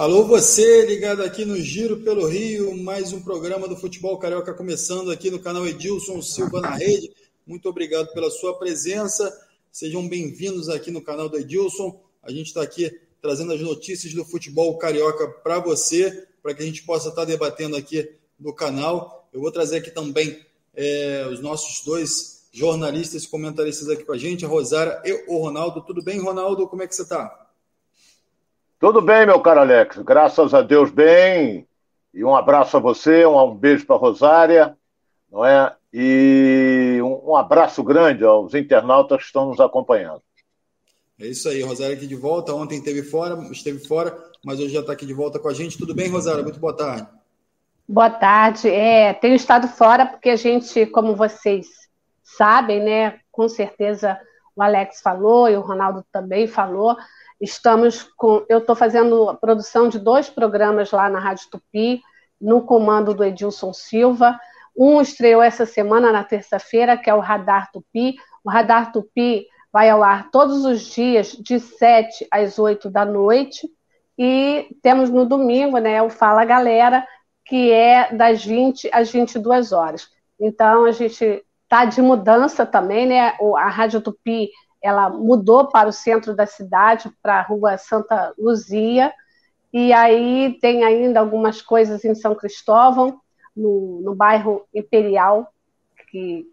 Alô, você ligado aqui no Giro pelo Rio, mais um programa do Futebol Carioca começando aqui no canal Edilson Silva na Rede. Muito obrigado pela sua presença. Sejam bem-vindos aqui no canal do Edilson. A gente está aqui trazendo as notícias do futebol carioca para você, para que a gente possa estar tá debatendo aqui no canal. Eu vou trazer aqui também é, os nossos dois jornalistas e comentaristas aqui com a gente, a Rosária e o Ronaldo. Tudo bem, Ronaldo? Como é que você está? Tudo bem, meu caro Alex. Graças a Deus, bem. E um abraço a você, um beijo para Rosária, não é? E um, um, abraço grande aos internautas que estão nos acompanhando. É isso aí, Rosária aqui de volta. Ontem esteve fora, esteve fora, mas hoje já está aqui de volta com a gente. Tudo bem, Rosária? Muito boa tarde. Boa tarde. É, tenho estado fora porque a gente, como vocês sabem, né? Com certeza o Alex falou e o Ronaldo também falou. Estamos com. Eu estou fazendo a produção de dois programas lá na Rádio Tupi, no comando do Edilson Silva. Um estreou essa semana, na terça-feira, que é o Radar Tupi. O Radar Tupi vai ao ar todos os dias, de 7 às 8 da noite. E temos no domingo né, o Fala Galera, que é das 20 às 22 horas. Então, a gente está de mudança também, né? A Rádio Tupi ela mudou para o centro da cidade, para a rua Santa Luzia, e aí tem ainda algumas coisas em São Cristóvão, no, no bairro Imperial, que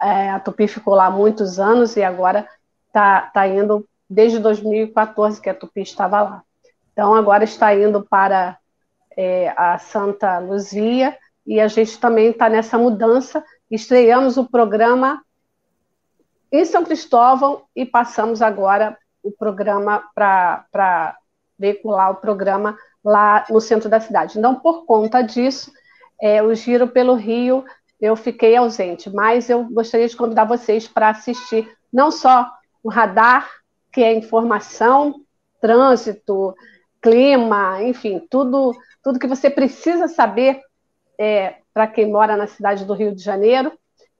é, a Tupi ficou lá muitos anos e agora está tá indo desde 2014 que a Tupi estava lá. Então agora está indo para é, a Santa Luzia e a gente também está nessa mudança. Estreamos o programa em São Cristóvão e passamos agora o programa para veicular o programa lá no centro da cidade. Então, por conta disso, é, o Giro pelo Rio, eu fiquei ausente, mas eu gostaria de convidar vocês para assistir não só o radar, que é informação, trânsito, clima, enfim, tudo, tudo que você precisa saber é, para quem mora na cidade do Rio de Janeiro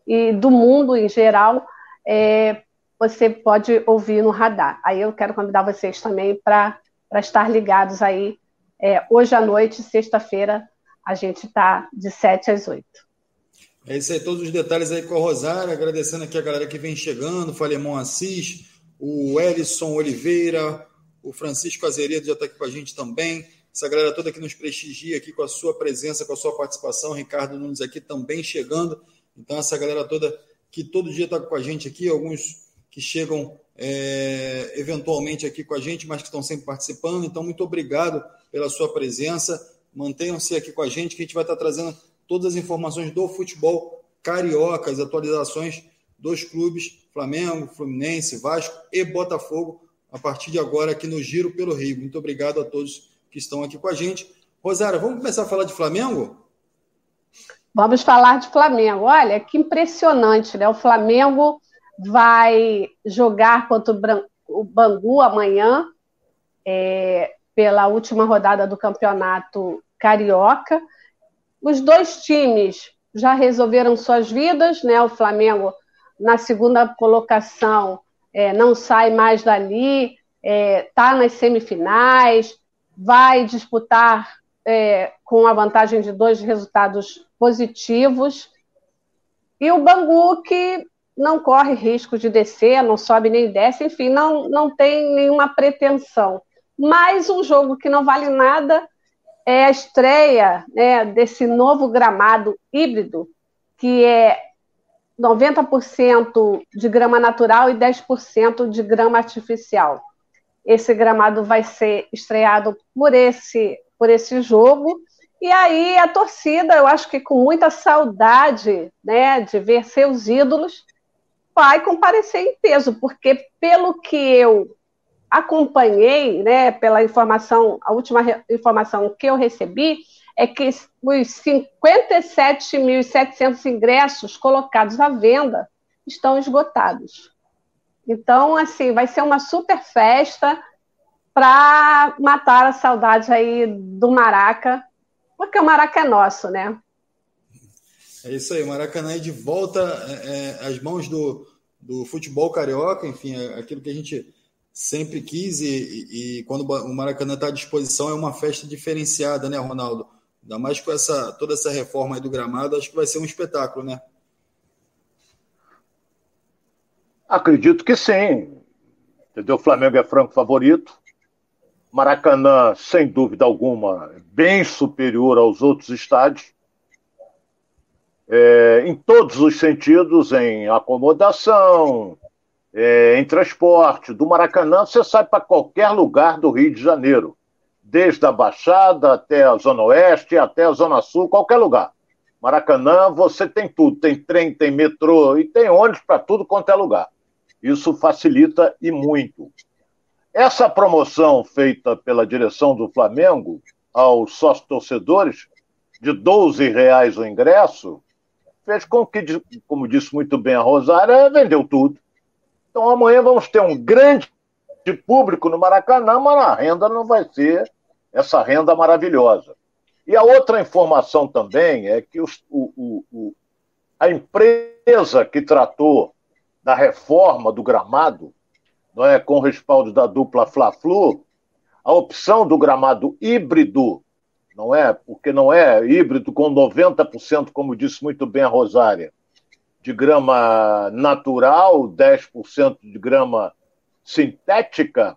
e do mundo em geral, é, você pode ouvir no radar. Aí eu quero convidar vocês também para estar ligados aí. É, hoje à noite, sexta-feira, a gente está de 7 às 8. É isso aí, todos os detalhes aí com a Rosária, agradecendo aqui a galera que vem chegando, o Falemon Assis, o Ellison Oliveira, o Francisco Azeredo já está aqui com a gente também, essa galera toda que nos prestigia aqui com a sua presença, com a sua participação, Ricardo Nunes aqui também chegando, então essa galera toda que todo dia está com a gente aqui, alguns que chegam é, eventualmente aqui com a gente, mas que estão sempre participando. Então, muito obrigado pela sua presença. Mantenham-se aqui com a gente, que a gente vai estar trazendo todas as informações do futebol carioca, as atualizações dos clubes Flamengo, Fluminense, Vasco e Botafogo a partir de agora aqui no Giro pelo Rio. Muito obrigado a todos que estão aqui com a gente. Rosário, vamos começar a falar de Flamengo? Vamos falar de Flamengo. Olha, que impressionante, né? O Flamengo vai jogar contra o Bangu amanhã, é, pela última rodada do Campeonato Carioca. Os dois times já resolveram suas vidas, né? O Flamengo na segunda colocação é, não sai mais dali, está é, tá nas semifinais, vai disputar é, com a vantagem de dois resultados positivos. E o Bangu, que não corre risco de descer, não sobe nem desce, enfim, não, não tem nenhuma pretensão. Mas um jogo que não vale nada é a estreia né, desse novo gramado híbrido, que é 90% de grama natural e 10% de grama artificial. Esse gramado vai ser estreado por esse por esse jogo. E aí a torcida, eu acho que com muita saudade né, de ver seus ídolos, vai comparecer em peso, porque pelo que eu acompanhei, né, pela informação, a última informação que eu recebi, é que os 57.700 ingressos colocados à venda estão esgotados. Então, assim, vai ser uma super festa para matar a saudade aí do Maraca, porque o Maraca é nosso, né? É isso aí, o Maracanã é de volta é, é, às mãos do, do futebol carioca, enfim, é aquilo que a gente sempre quis e, e, quando o Maracanã está à disposição é uma festa diferenciada, né, Ronaldo? Ainda mais com essa, toda essa reforma aí do gramado, acho que vai ser um espetáculo, né? Acredito que sim. Entendeu? O Flamengo é franco favorito. Maracanã, sem dúvida alguma, bem superior aos outros estádios. É, em todos os sentidos, em acomodação, é, em transporte. Do Maracanã, você sai para qualquer lugar do Rio de Janeiro, desde a Baixada até a Zona Oeste, até a Zona Sul, qualquer lugar. Maracanã, você tem tudo: tem trem, tem metrô e tem ônibus para tudo quanto é lugar. Isso facilita e muito. Essa promoção feita pela direção do Flamengo aos sócios torcedores de 12 reais o ingresso fez com que, como disse muito bem a Rosária, vendeu tudo. Então amanhã vamos ter um grande público no Maracanã, mas a renda não vai ser essa renda maravilhosa. E a outra informação também é que o, o, a empresa que tratou da reforma do gramado, é, com respaldo da dupla Fla-Flu, a opção do gramado híbrido, não é, porque não é híbrido com 90%, como disse muito bem a Rosária, de grama natural, 10% de grama sintética,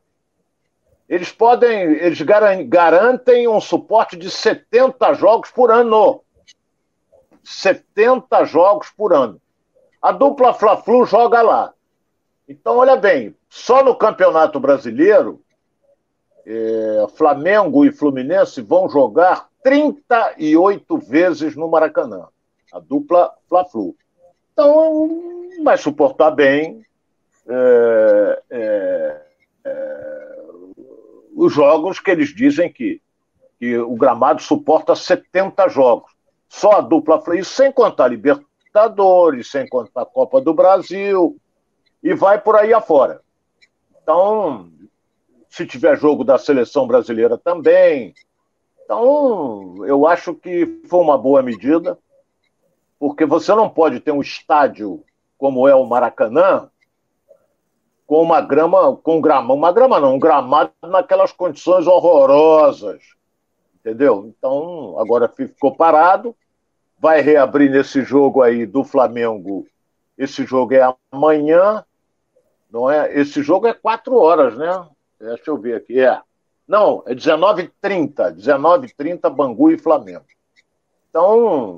eles podem, eles garantem um suporte de 70 jogos por ano. 70 jogos por ano. A dupla Fla-Flu joga lá. Então, olha bem, só no Campeonato Brasileiro, é, Flamengo e Fluminense vão jogar 38 vezes no Maracanã. A dupla Fla-Flu. Então, vai suportar bem é, é, é os jogos que eles dizem que, que o gramado suporta 70 jogos. Só a dupla Fla, isso sem contar Libertadores sem contar a Copa do Brasil, e vai por aí afora. Então, se tiver jogo da seleção brasileira também. Então, eu acho que foi uma boa medida, porque você não pode ter um estádio como é o Maracanã com uma grama, com grama, uma grama não, um gramado naquelas condições horrorosas. Entendeu? Então, agora ficou parado vai reabrir nesse jogo aí do Flamengo. Esse jogo é amanhã, não é? Esse jogo é quatro horas, né? Deixa eu ver aqui. É. Não, é 19h30. 19h30, Bangu e Flamengo. Então,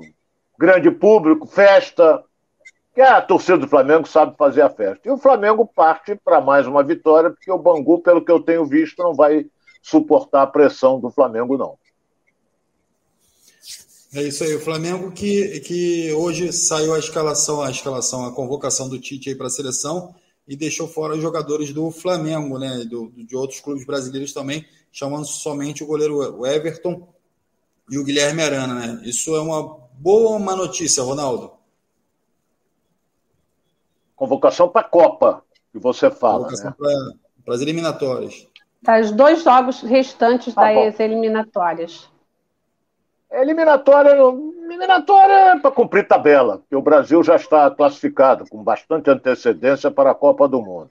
grande público, festa. Que a torcida do Flamengo sabe fazer a festa. E o Flamengo parte para mais uma vitória, porque o Bangu, pelo que eu tenho visto, não vai suportar a pressão do Flamengo, não. É isso aí, o Flamengo que, que hoje saiu a escalação, a escalação, a convocação do Tite para a seleção e deixou fora os jogadores do Flamengo, né? Do, de outros clubes brasileiros também, chamando somente o goleiro Everton e o Guilherme Arana, né? Isso é uma boa uma notícia, Ronaldo. Convocação para a Copa, que você fala. Convocação né? para as eliminatórias. Para os dois jogos restantes tá das bom. eliminatórias. Eliminatória, eliminatória é para cumprir tabela, porque o Brasil já está classificado com bastante antecedência para a Copa do Mundo.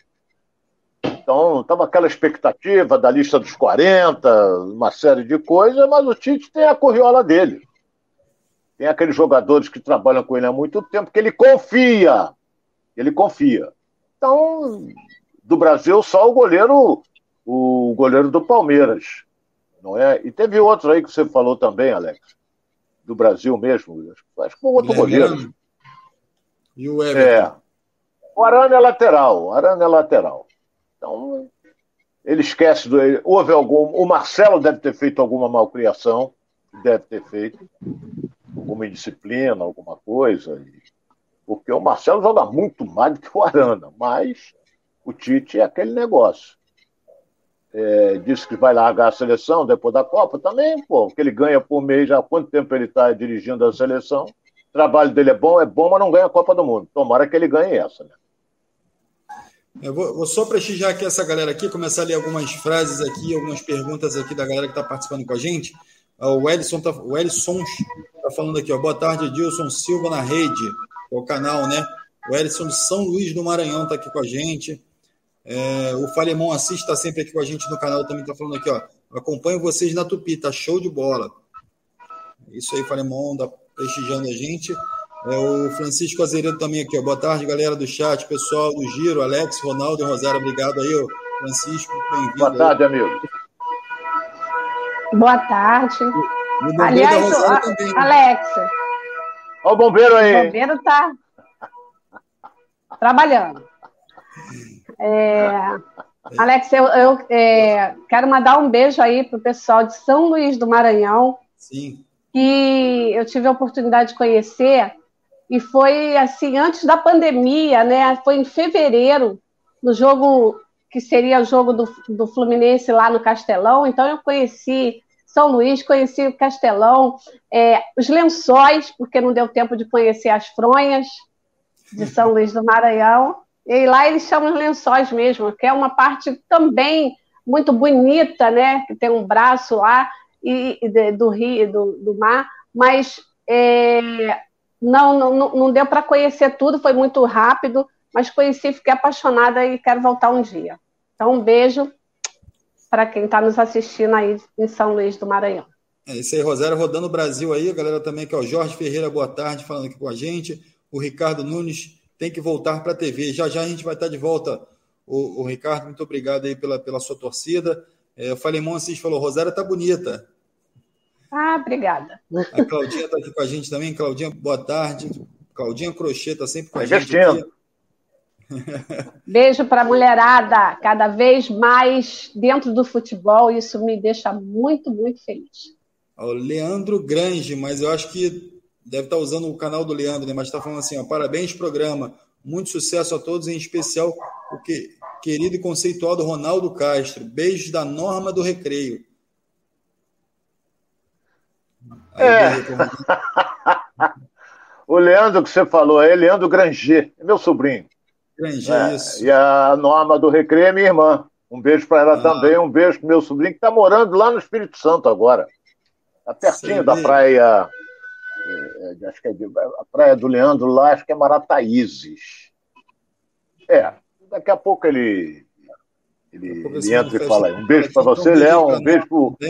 Então, estava aquela expectativa da lista dos 40, uma série de coisas, mas o Tite tem a corriola dele. Tem aqueles jogadores que trabalham com ele há muito tempo, que ele confia. Ele confia. Então, do Brasil, só o goleiro, o goleiro do Palmeiras não é? E teve outro aí que você falou também, Alex, do Brasil mesmo. Acho que foi outro goleiro. E o Everton. É. O Arana é lateral. O Arana é lateral. Então, ele esquece do. Houve algum. O Marcelo deve ter feito alguma malcriação. Deve ter feito. Alguma indisciplina, alguma coisa. Porque o Marcelo joga muito mais do que o Arana. Mas o Tite é aquele negócio é, disse que vai largar a seleção depois da Copa, também, pô, que ele ganha por mês, há quanto tempo ele está dirigindo a seleção. O trabalho dele é bom, é bom, mas não ganha a Copa do Mundo. Tomara que ele ganhe essa, né? Eu vou, vou, só prestigiar aqui essa galera aqui, começar a ler algumas frases aqui, algumas perguntas aqui da galera que está participando com a gente. Ah, o Ellison tá, Ellison tá falando aqui, ó. Boa tarde, Edilson Silva na rede, o canal, né? O Ellison de São Luís do Maranhão está aqui com a gente. É, o Falemon assiste, está sempre aqui com a gente no canal, também está falando aqui, ó. Acompanho vocês na Tupi, tá show de bola. Isso aí, Falemon, tá prestigiando a gente. É, o Francisco Azeredo também aqui, ó. Boa tarde, galera do chat, pessoal do Giro, Alex, Ronaldo e Rosário, obrigado aí, ó. Francisco, bem-vindo. Boa tarde, aí. amigo. Boa tarde. Aliás, também, Alex. Olha o bombeiro aí. O bombeiro tá trabalhando. É, Alex, eu, eu é, quero mandar um beijo aí para o pessoal de São Luís do Maranhão. Sim. Que eu tive a oportunidade de conhecer. E foi assim, antes da pandemia, né? Foi em fevereiro, no jogo que seria o jogo do, do Fluminense lá no Castelão. Então eu conheci São Luís, conheci o Castelão, é, os lençóis, porque não deu tempo de conhecer as fronhas de São Luís do Maranhão. E lá eles chamam os lençóis mesmo, que é uma parte também muito bonita, né? Que tem um braço lá e, e do rio, do, do mar, mas é, não, não, não deu para conhecer tudo, foi muito rápido, mas conheci, fiquei apaixonada e quero voltar um dia. Então, um beijo para quem está nos assistindo aí em São Luís do Maranhão. É isso aí, Rosário, rodando o Brasil aí, a galera também aqui, ó, Jorge Ferreira, boa tarde, falando aqui com a gente, o Ricardo Nunes tem que voltar para a TV. Já já a gente vai estar de volta, o, o Ricardo. Muito obrigado aí pela, pela sua torcida. É, o Falemon Assis falou: Rosária tá bonita. Ah, obrigada. A Claudinha está aqui com a gente também. Claudinha, boa tarde. Claudinha Crochê está sempre com a gente. Aqui. Beijo para a mulherada, cada vez mais dentro do futebol. Isso me deixa muito, muito feliz. O Leandro Grange, mas eu acho que deve estar usando o canal do Leandro, né? mas está falando assim: ó, parabéns, programa, muito sucesso a todos, em especial o que, querido e conceituado Ronaldo Castro. Beijos da Norma do Recreio. Aí, é. o Leandro que você falou aí, Leandro Granger, é meu sobrinho. Granger, é, isso. E a Norma do Recreio é minha irmã. Um beijo para ela ah. também, um beijo para meu sobrinho que está morando lá no Espírito Santo agora. Está pertinho Sei da bem. praia é, é, acho que é de, a praia do Leandro lá, acho que é Marataízes. É, daqui a pouco ele, ele, ele entra e fala aí. Um beijo para você, Léo, um beijo para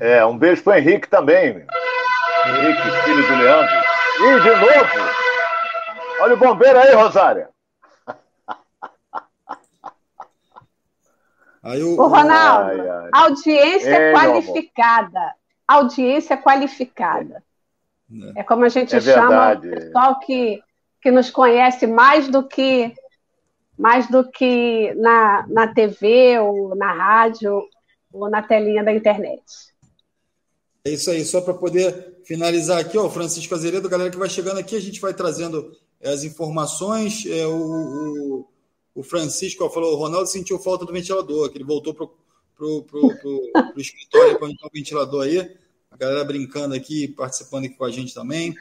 É, um beijo para Henrique também. Henrique, filho do Leandro. E de novo, olha o bombeiro aí, Rosária. Aí o, Ô, Ronaldo, ai, ai. audiência é, qualificada audiência qualificada. É, é como a gente é chama o pessoal que, que nos conhece mais do que mais do que na, na TV ou na rádio ou na telinha da internet. É isso aí, só para poder finalizar aqui, ó, o Francisco Azeredo, galera que vai chegando aqui, a gente vai trazendo as informações. É, o, o, o Francisco ó, falou: o Ronaldo sentiu falta do ventilador, que ele voltou para pro, pro, pro, pro escritório para o ventilador aí. A galera brincando aqui, participando aqui com a gente também.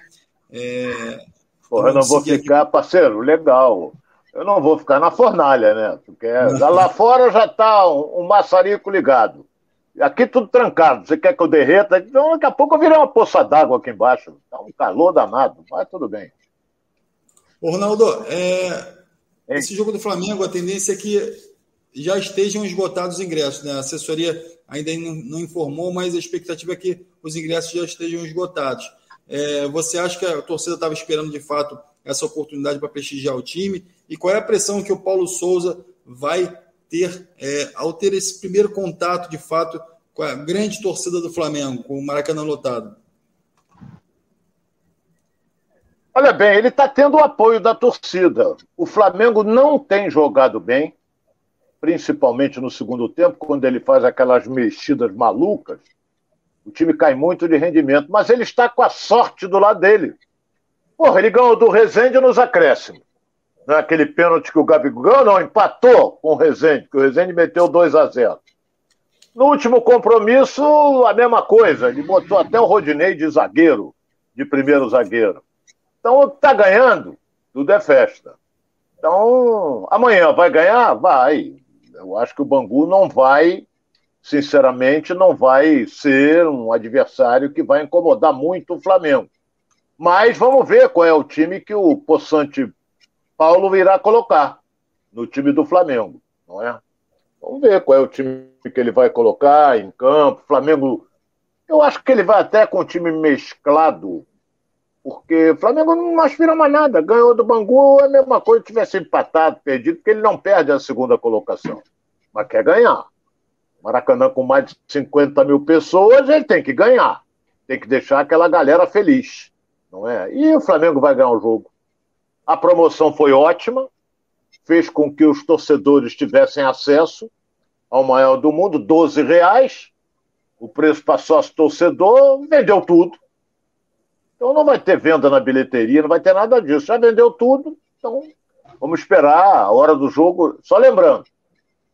É, Porra, eu não vou ficar, aqui... parceiro, legal. Eu não vou ficar na fornalha, né? Porque lá fora já está um, um, maçarico ligado. Aqui tudo trancado. Você quer que eu derreta? Então daqui a pouco eu virei uma poça d'água aqui embaixo. Está um calor danado, mas tudo bem. Ô, Ronaldo, é... esse jogo do Flamengo, a tendência é que já estejam esgotados os ingressos. Né? A assessoria ainda não, informou, mas a expectativa é que os ingressos já estejam esgotados. É, você acha que a torcida estava esperando de fato essa oportunidade para prestigiar o time? E qual é a pressão que o Paulo Souza vai ter é, ao ter esse primeiro contato de fato com a grande torcida do Flamengo, com o Maracanã lotado? Olha bem, ele está tendo o apoio da torcida. O Flamengo não tem jogado bem principalmente no segundo tempo, quando ele faz aquelas mexidas malucas, o time cai muito de rendimento, mas ele está com a sorte do lado dele. Porra, ele ganhou do Rezende nos acréscimos. É aquele pênalti que o Gabigol ganhou, não, empatou com o Rezende, que o Rezende meteu 2 a 0 No último compromisso, a mesma coisa. Ele botou até o Rodinei de zagueiro, de primeiro zagueiro. Então, tá ganhando, tudo é festa. Então, amanhã vai ganhar? Vai. Eu acho que o Bangu não vai, sinceramente, não vai ser um adversário que vai incomodar muito o Flamengo. Mas vamos ver qual é o time que o Poçante Paulo irá colocar. no time do Flamengo, não é? Vamos ver qual é o time que ele vai colocar em campo. Flamengo, eu acho que ele vai até com o time mesclado, porque o Flamengo não aspira mais nada. Ganhou do Bangu, é a mesma coisa se tivesse empatado, perdido, porque ele não perde a segunda colocação, mas quer ganhar. Maracanã com mais de 50 mil pessoas, ele tem que ganhar. Tem que deixar aquela galera feliz, não é? E o Flamengo vai ganhar o jogo. A promoção foi ótima, fez com que os torcedores tivessem acesso ao maior do mundo, 12 reais. O preço para sócio torcedor, vendeu tudo. Então não vai ter venda na bilheteria, não vai ter nada disso. Já vendeu tudo, então vamos esperar a hora do jogo. Só lembrando,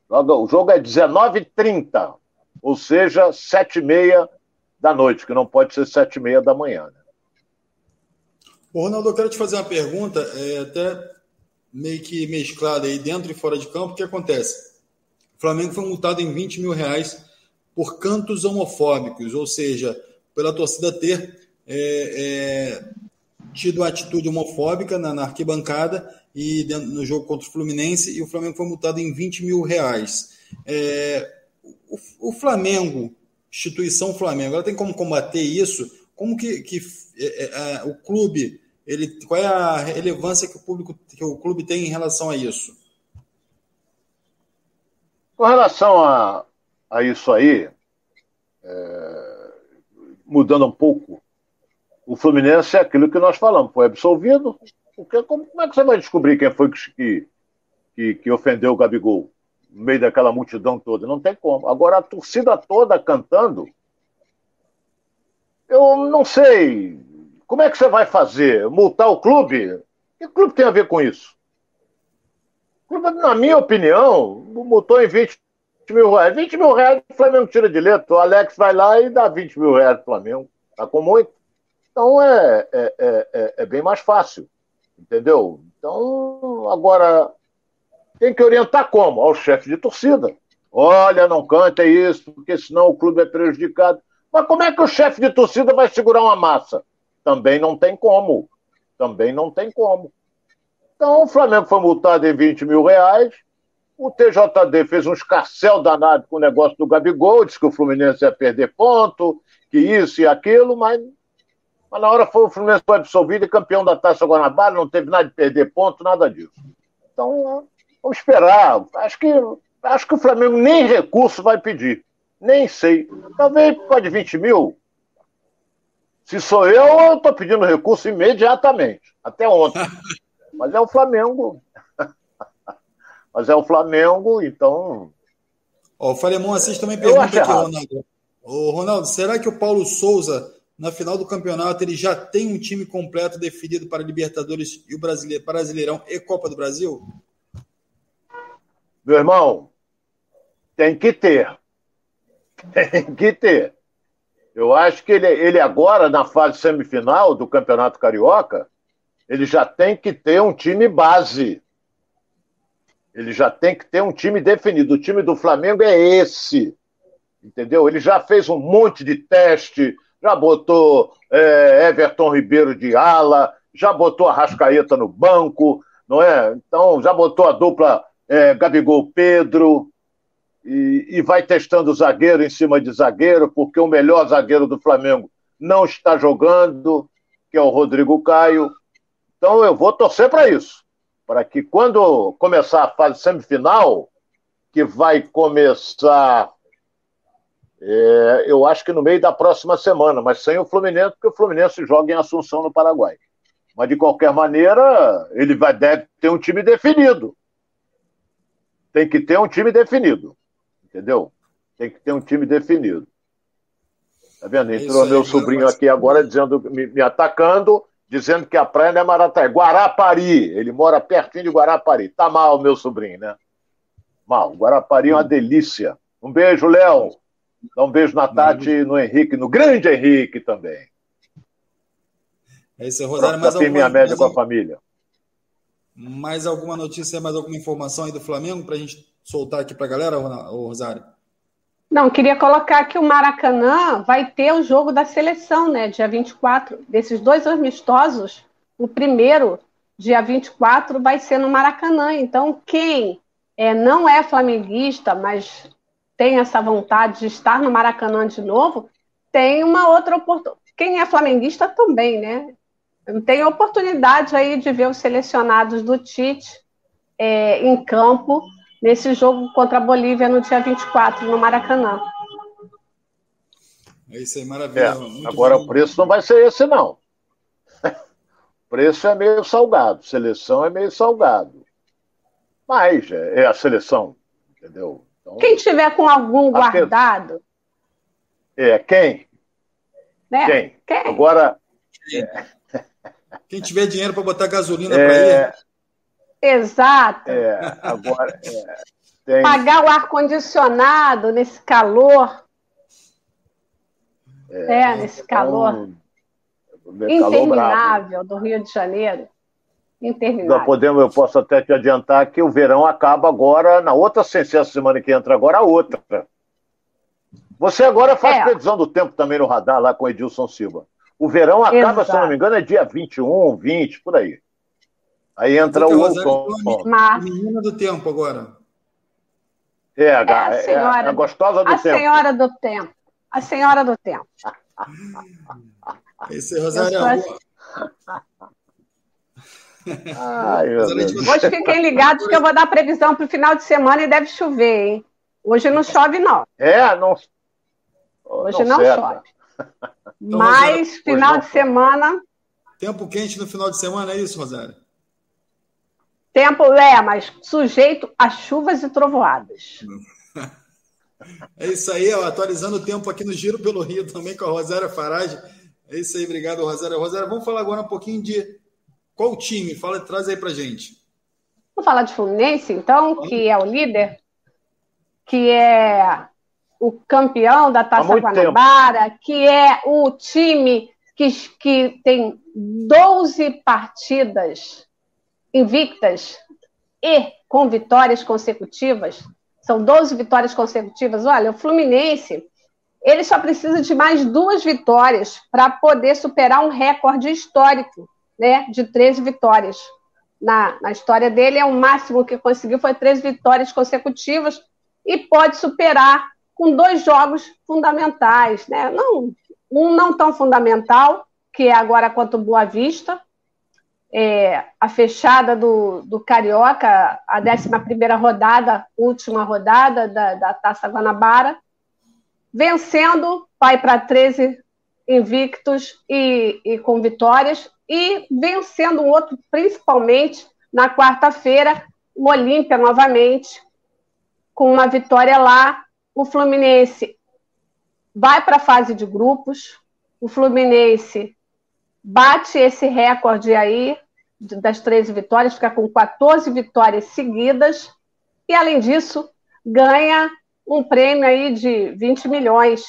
o jogo é 19h30, ou seja, 7h30 da noite, que não pode ser 7h30 da manhã. Né? Ô, Ronaldo, eu quero te fazer uma pergunta, é, até meio que mesclada aí dentro e fora de campo, o que acontece? O Flamengo foi multado em 20 mil reais por cantos homofóbicos, ou seja, pela torcida ter é, é, tido atitude homofóbica na, na arquibancada e dentro, no jogo contra o Fluminense, e o Flamengo foi multado em 20 mil reais. É, o, o, Flamengo, instituição Flamengo, ela tem como combater isso? Como que, que é, é, o clube ele, qual é a relevância que o público, que o clube tem em relação a isso? Com relação a, a isso aí, é, mudando um pouco, o Fluminense é aquilo que nós falamos, foi absolvido. Porque, como, como é que você vai descobrir quem foi que, que, que ofendeu o Gabigol? No meio daquela multidão toda? Não tem como. Agora, a torcida toda cantando, eu não sei como é que você vai fazer? Multar o clube? O clube tem a ver com isso? Na minha opinião, multou em 20 mil reais. 20 mil reais o Flamengo tira de letra. O Alex vai lá e dá 20 mil reais pro Flamengo. Tá com muito. Então é, é, é, é, é bem mais fácil. Entendeu? Então, agora, tem que orientar como? Ao chefe de torcida. Olha, não canta isso, porque senão o clube é prejudicado. Mas como é que o chefe de torcida vai segurar uma massa? Também não tem como. Também não tem como. Então o Flamengo foi multado em 20 mil reais. O TJD fez um escarcel danado com o negócio do Gabigol, disse que o Fluminense ia perder ponto, que isso e aquilo, mas, mas na hora foi o Fluminense foi absolvido e campeão da Taça Guanabara, não teve nada de perder ponto, nada disso. Então, vamos esperar. Acho que, acho que o Flamengo nem recurso vai pedir. Nem sei. Talvez pode 20 mil, se sou eu, eu estou pedindo recurso imediatamente, até ontem. Mas é o Flamengo. Mas é o Flamengo, então. Ó, o Falemon Assis também pergunta aqui, Ronaldo. Ô, Ronaldo, será que o Paulo Souza, na final do campeonato, ele já tem um time completo definido para Libertadores e o Brasileiro, Brasileirão e Copa do Brasil? Meu irmão, tem que ter. Tem que ter. Eu acho que ele, ele agora, na fase semifinal do Campeonato Carioca, ele já tem que ter um time base. Ele já tem que ter um time definido. O time do Flamengo é esse. Entendeu? Ele já fez um monte de teste, já botou é, Everton Ribeiro de ala, já botou a Rascaeta no banco, não é? Então, já botou a dupla é, Gabigol Pedro, e, e vai testando zagueiro em cima de zagueiro, porque o melhor zagueiro do Flamengo não está jogando, que é o Rodrigo Caio. Então eu vou torcer para isso, para que quando começar a fase semifinal, que vai começar, é, eu acho que no meio da próxima semana, mas sem o Fluminense, porque o Fluminense joga em Assunção, no Paraguai. Mas de qualquer maneira, ele vai deve ter um time definido. Tem que ter um time definido entendeu? Tem que ter um time definido. Tá vendo? É Entrou meu sobrinho aqui agora dizendo, me, me, atacando, dizendo que a praia não é Marataí, Guarapari. Ele mora pertinho de Guarapari. Tá mal, meu sobrinho, né? Mal. Guarapari é uma delícia. Um beijo, Léo. Dá um beijo na Tati, no Henrique, no grande Henrique também. É isso, Rosário. Mais alguma, minha média mais com a família. Mais alguma notícia, mais alguma informação aí do Flamengo para a gente soltar aqui para a galera, Rosário? Não, queria colocar que o Maracanã vai ter o jogo da seleção, né? Dia 24. Desses dois amistosos, o primeiro dia 24, vai ser no Maracanã. Então, quem é, não é flamenguista, mas tem essa vontade de estar no Maracanã de novo, tem uma outra oportunidade. Quem é flamenguista também, né? Tem oportunidade aí de ver os selecionados do Tite é, em campo nesse jogo contra a Bolívia no dia 24, no Maracanã. É isso aí, maravilha. É, agora bom. o preço não vai ser esse, não. O preço é meio salgado, seleção é meio salgado. Mas é, é a seleção, entendeu? Então, quem tiver com algum guardado. É, quem? Né? Quem? quem? Agora. Quem, é... quem tiver dinheiro para botar gasolina é... para ir. Exato. É, agora. É, tem... Pagar o ar-condicionado nesse calor. É, é nesse então, calor. Interminável do Rio de Janeiro. Interminável. Nós podemos, eu posso até te adiantar que o verão acaba agora, na outra ciência semana que entra agora, a outra. Você agora faz é. previsão do tempo também no radar lá com Edilson Silva. O verão acaba, Exato. se não me engano, é dia 21, 20, por aí. Aí entra o outono. Mas... Menina do tempo agora. É, a, é a, senhora, é a gostosa do a tempo. A senhora do tempo. A senhora do tempo. Esse Rosário. Ai, Hoje fiquem ligados que eu vou dar previsão para o final de semana e deve chover, hein? Hoje não chove, não. É, não. Hoje não, não chove. Então, Mas Rosário, final de semana. Tempo quente no final de semana, é isso, Rosário? Tempo, é, mas sujeito a chuvas e trovoadas. É isso aí, ó, atualizando o tempo aqui no Giro pelo Rio também com a Rosária Farage. É isso aí, obrigado, Rosária. Rosária, vamos falar agora um pouquinho de qual time? Fala, traz aí pra gente. Vamos falar de Fluminense, então, que é o líder, que é o campeão da Taça Guanabara, tempo. que é o time que, que tem 12 partidas invictas e com vitórias consecutivas. São 12 vitórias consecutivas. Olha, o Fluminense, ele só precisa de mais duas vitórias para poder superar um recorde histórico né, de 13 vitórias. Na, na história dele, é o máximo que conseguiu foi 13 vitórias consecutivas e pode superar com dois jogos fundamentais, né? Não, um não tão fundamental, que é agora contra o Boa Vista, é, a fechada do, do Carioca, a 11 rodada, última rodada da, da Taça Guanabara, vencendo, vai para 13 invictos e, e com vitórias, e vencendo um outro, principalmente na quarta-feira, o Olímpia novamente, com uma vitória lá. O Fluminense vai para a fase de grupos, o Fluminense bate esse recorde aí das 13 vitórias, fica com 14 vitórias seguidas, e além disso, ganha um prêmio aí de 20 milhões.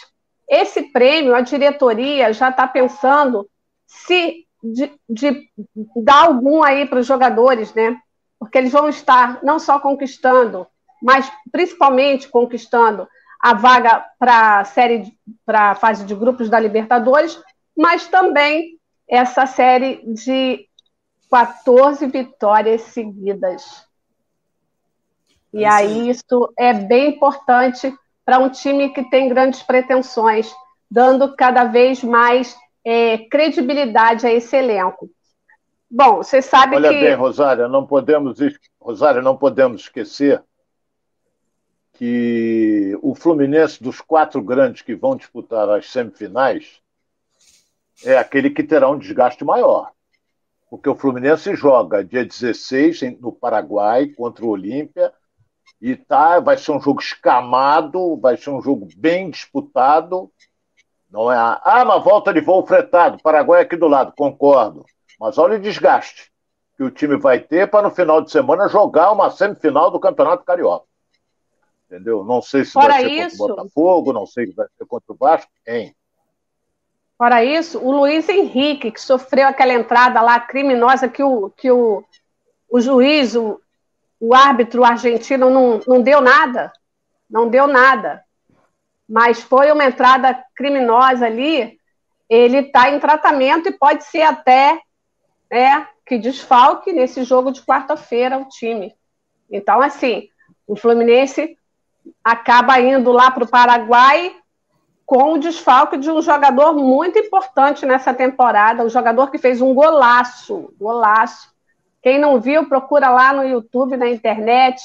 Esse prêmio, a diretoria já está pensando se de, de dar algum aí para os jogadores, né? Porque eles vão estar não só conquistando, mas principalmente conquistando a vaga para a série, para a fase de grupos da Libertadores, mas também essa série de 14 vitórias seguidas. E é aí isso é bem importante para um time que tem grandes pretensões, dando cada vez mais é, credibilidade a esse elenco. Bom, você sabe Olha que. Olha bem, Rosária, não podemos, Rosária, não podemos esquecer que o Fluminense, dos quatro grandes que vão disputar as semifinais, é aquele que terá um desgaste maior. Porque o Fluminense joga dia 16 no Paraguai contra o Olímpia e tá, vai ser um jogo escamado, vai ser um jogo bem disputado não é? Ah, mas volta de voo fretado, Paraguai aqui do lado, concordo. Mas olha o desgaste que o time vai ter para no final de semana jogar uma semifinal do Campeonato Carioca. Entendeu? Não sei se Fora vai ser isso, contra o Botafogo, não sei se vai ser contra o Vasco, quem? Fora isso, o Luiz Henrique, que sofreu aquela entrada lá criminosa que o, que o, o juiz, o, o árbitro argentino não, não deu nada. Não deu nada mas foi uma entrada criminosa ali, ele está em tratamento e pode ser até né, que desfalque nesse jogo de quarta-feira o time. Então, assim, o Fluminense acaba indo lá para o Paraguai com o desfalque de um jogador muito importante nessa temporada, um jogador que fez um golaço, golaço. Quem não viu, procura lá no YouTube, na internet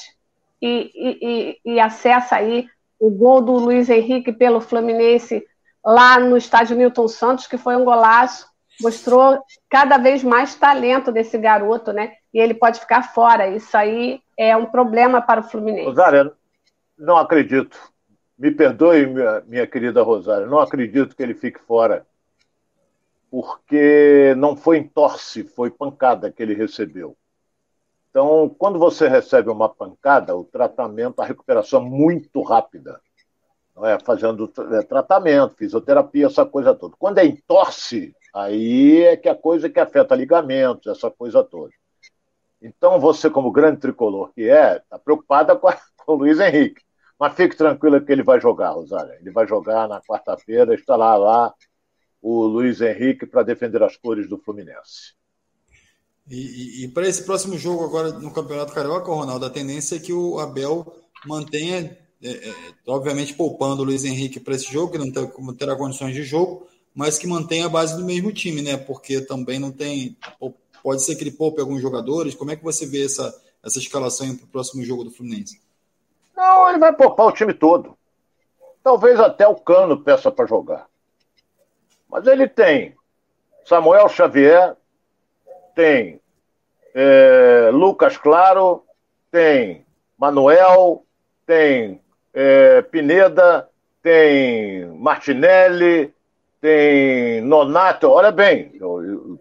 e, e, e, e acessa aí o gol do Luiz Henrique pelo Fluminense lá no estádio Newton Santos, que foi um golaço, mostrou cada vez mais talento desse garoto, né? E ele pode ficar fora. Isso aí é um problema para o Fluminense. Rosário, não acredito. Me perdoe, minha, minha querida Rosário, não acredito que ele fique fora. Porque não foi em torce, foi pancada que ele recebeu. Então, quando você recebe uma pancada, o tratamento, a recuperação é muito rápida. Não é? Fazendo é, tratamento, fisioterapia, essa coisa toda. Quando é em torce, aí é que a coisa que afeta ligamentos, essa coisa toda. Então, você, como grande tricolor que é, está preocupada com, a, com o Luiz Henrique. Mas fique tranquila que ele vai jogar, Rosália. Ele vai jogar na quarta-feira, está lá, lá o Luiz Henrique para defender as cores do Fluminense. E, e, e para esse próximo jogo agora no Campeonato Carioca, Ronaldo, a tendência é que o Abel mantenha, é, é, obviamente poupando o Luiz Henrique para esse jogo, que não ter, terá condições de jogo, mas que mantenha a base do mesmo time, né? Porque também não tem. Pode ser que ele poupe alguns jogadores. Como é que você vê essa, essa escalação para o próximo jogo do Fluminense? Não, ele vai poupar o time todo. Talvez até o Cano peça para jogar. Mas ele tem Samuel Xavier, tem é, Lucas Claro, tem Manuel, tem é, Pineda, tem Martinelli, tem Nonato, olha bem,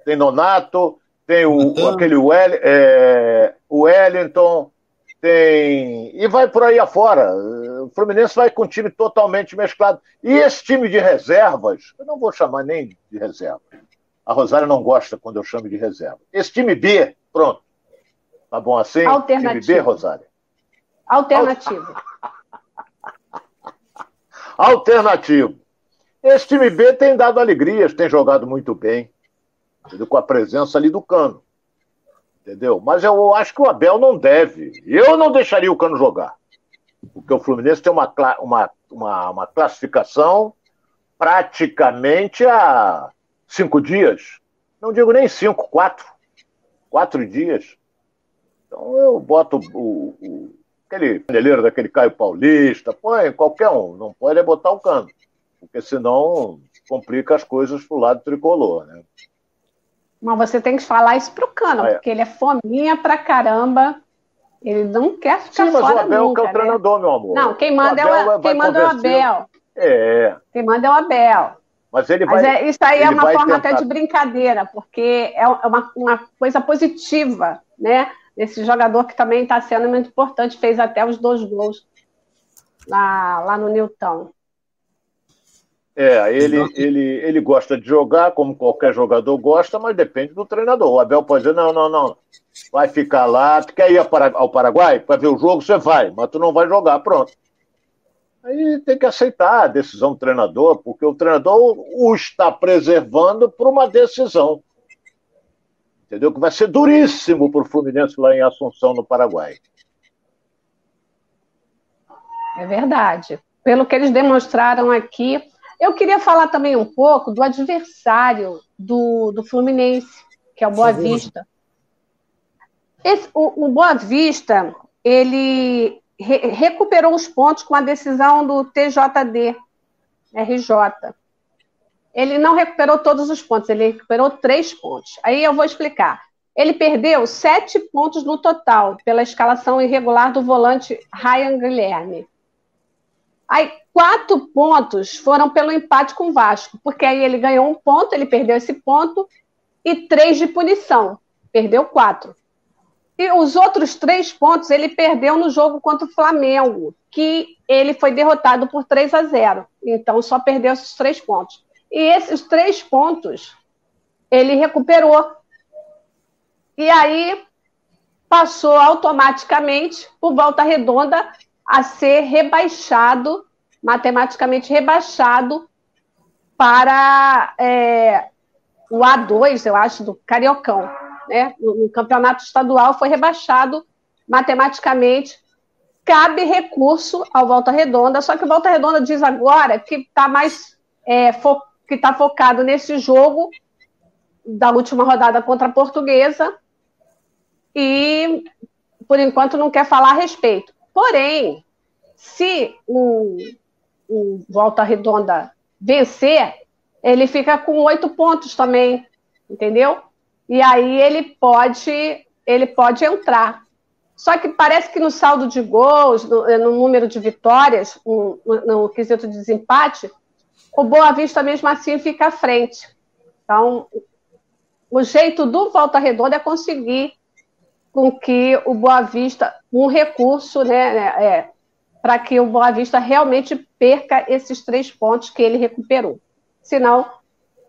tem Nonato, tem o, aquele Well, é, Wellington, tem. E vai por aí afora. O Fluminense vai com um time totalmente mesclado. E esse time de reservas, eu não vou chamar nem de reserva. A Rosário não gosta quando eu chamo de reserva. Esse time B, pronto. Tá bom assim? Alternativo. Time B, Rosário? Alternativo. Alternativo. Esse time B tem dado alegrias, tem jogado muito bem, com a presença ali do Cano. Entendeu? Mas eu acho que o Abel não deve. Eu não deixaria o Cano jogar. Porque o Fluminense tem uma, uma, uma, uma classificação praticamente a cinco dias. Não digo nem cinco, quatro. Quatro dias. Então eu boto o, o aquele paneleiro daquele Caio Paulista, põe qualquer um, não pode botar o cano, porque senão complica as coisas pro lado tricolor, né? Mas você tem que falar isso pro Cano, ah, é. porque ele é fominha pra caramba. Ele não quer ficar Sim, mas fora o Abel nunca, que é o né? treinador, meu amor. Não, quem manda, o é, o, quem manda é o Abel. É. Quem manda é o Abel. Mas ele vai. Mas é, isso aí é uma forma tentar... até de brincadeira, porque é uma, uma coisa positiva, né? Esse jogador que também está sendo muito importante, fez até os dois gols lá, lá no Newton. É, ele, ele, ele gosta de jogar, como qualquer jogador gosta, mas depende do treinador. O Abel pode dizer: não, não, não, vai ficar lá. Tu quer ir ao Paraguai para ver o jogo? Você vai, mas tu não vai jogar, pronto. Aí tem que aceitar a decisão do treinador, porque o treinador o está preservando por uma decisão. Entendeu? Que vai ser duríssimo para o Fluminense lá em Assunção, no Paraguai. É verdade. Pelo que eles demonstraram aqui, eu queria falar também um pouco do adversário do, do Fluminense, que é o Boa Vista. Esse, o, o Boa Vista, ele re recuperou os pontos com a decisão do TJD, RJ. Ele não recuperou todos os pontos, ele recuperou três pontos. Aí eu vou explicar. Ele perdeu sete pontos no total pela escalação irregular do volante Ryan Guilherme. Aí, quatro pontos foram pelo empate com o Vasco, porque aí ele ganhou um ponto, ele perdeu esse ponto, e três de punição. Perdeu quatro. E os outros três pontos ele perdeu no jogo contra o Flamengo, que ele foi derrotado por 3 a 0. Então só perdeu esses três pontos. E esses três pontos ele recuperou. E aí passou automaticamente por volta redonda a ser rebaixado, matematicamente rebaixado para é, o A2, eu acho, do Cariocão. Né, no, campeonato estadual, foi rebaixado matematicamente. Cabe recurso ao Volta Redonda, só que o Volta Redonda diz agora que está mais é, fo que está focado nesse jogo da última rodada contra a Portuguesa e, por enquanto, não quer falar a respeito. Porém, se o, o Volta Redonda vencer, ele fica com oito pontos também, entendeu? E aí ele pode, ele pode entrar. Só que parece que no saldo de gols, no, no número de vitórias, no, no, no quesito de desempate, o Boa Vista mesmo assim fica à frente. Então, o jeito do Volta Redonda é conseguir com que o Boa Vista, um recurso, né, né é, para que o Boa Vista realmente perca esses três pontos que ele recuperou. Senão,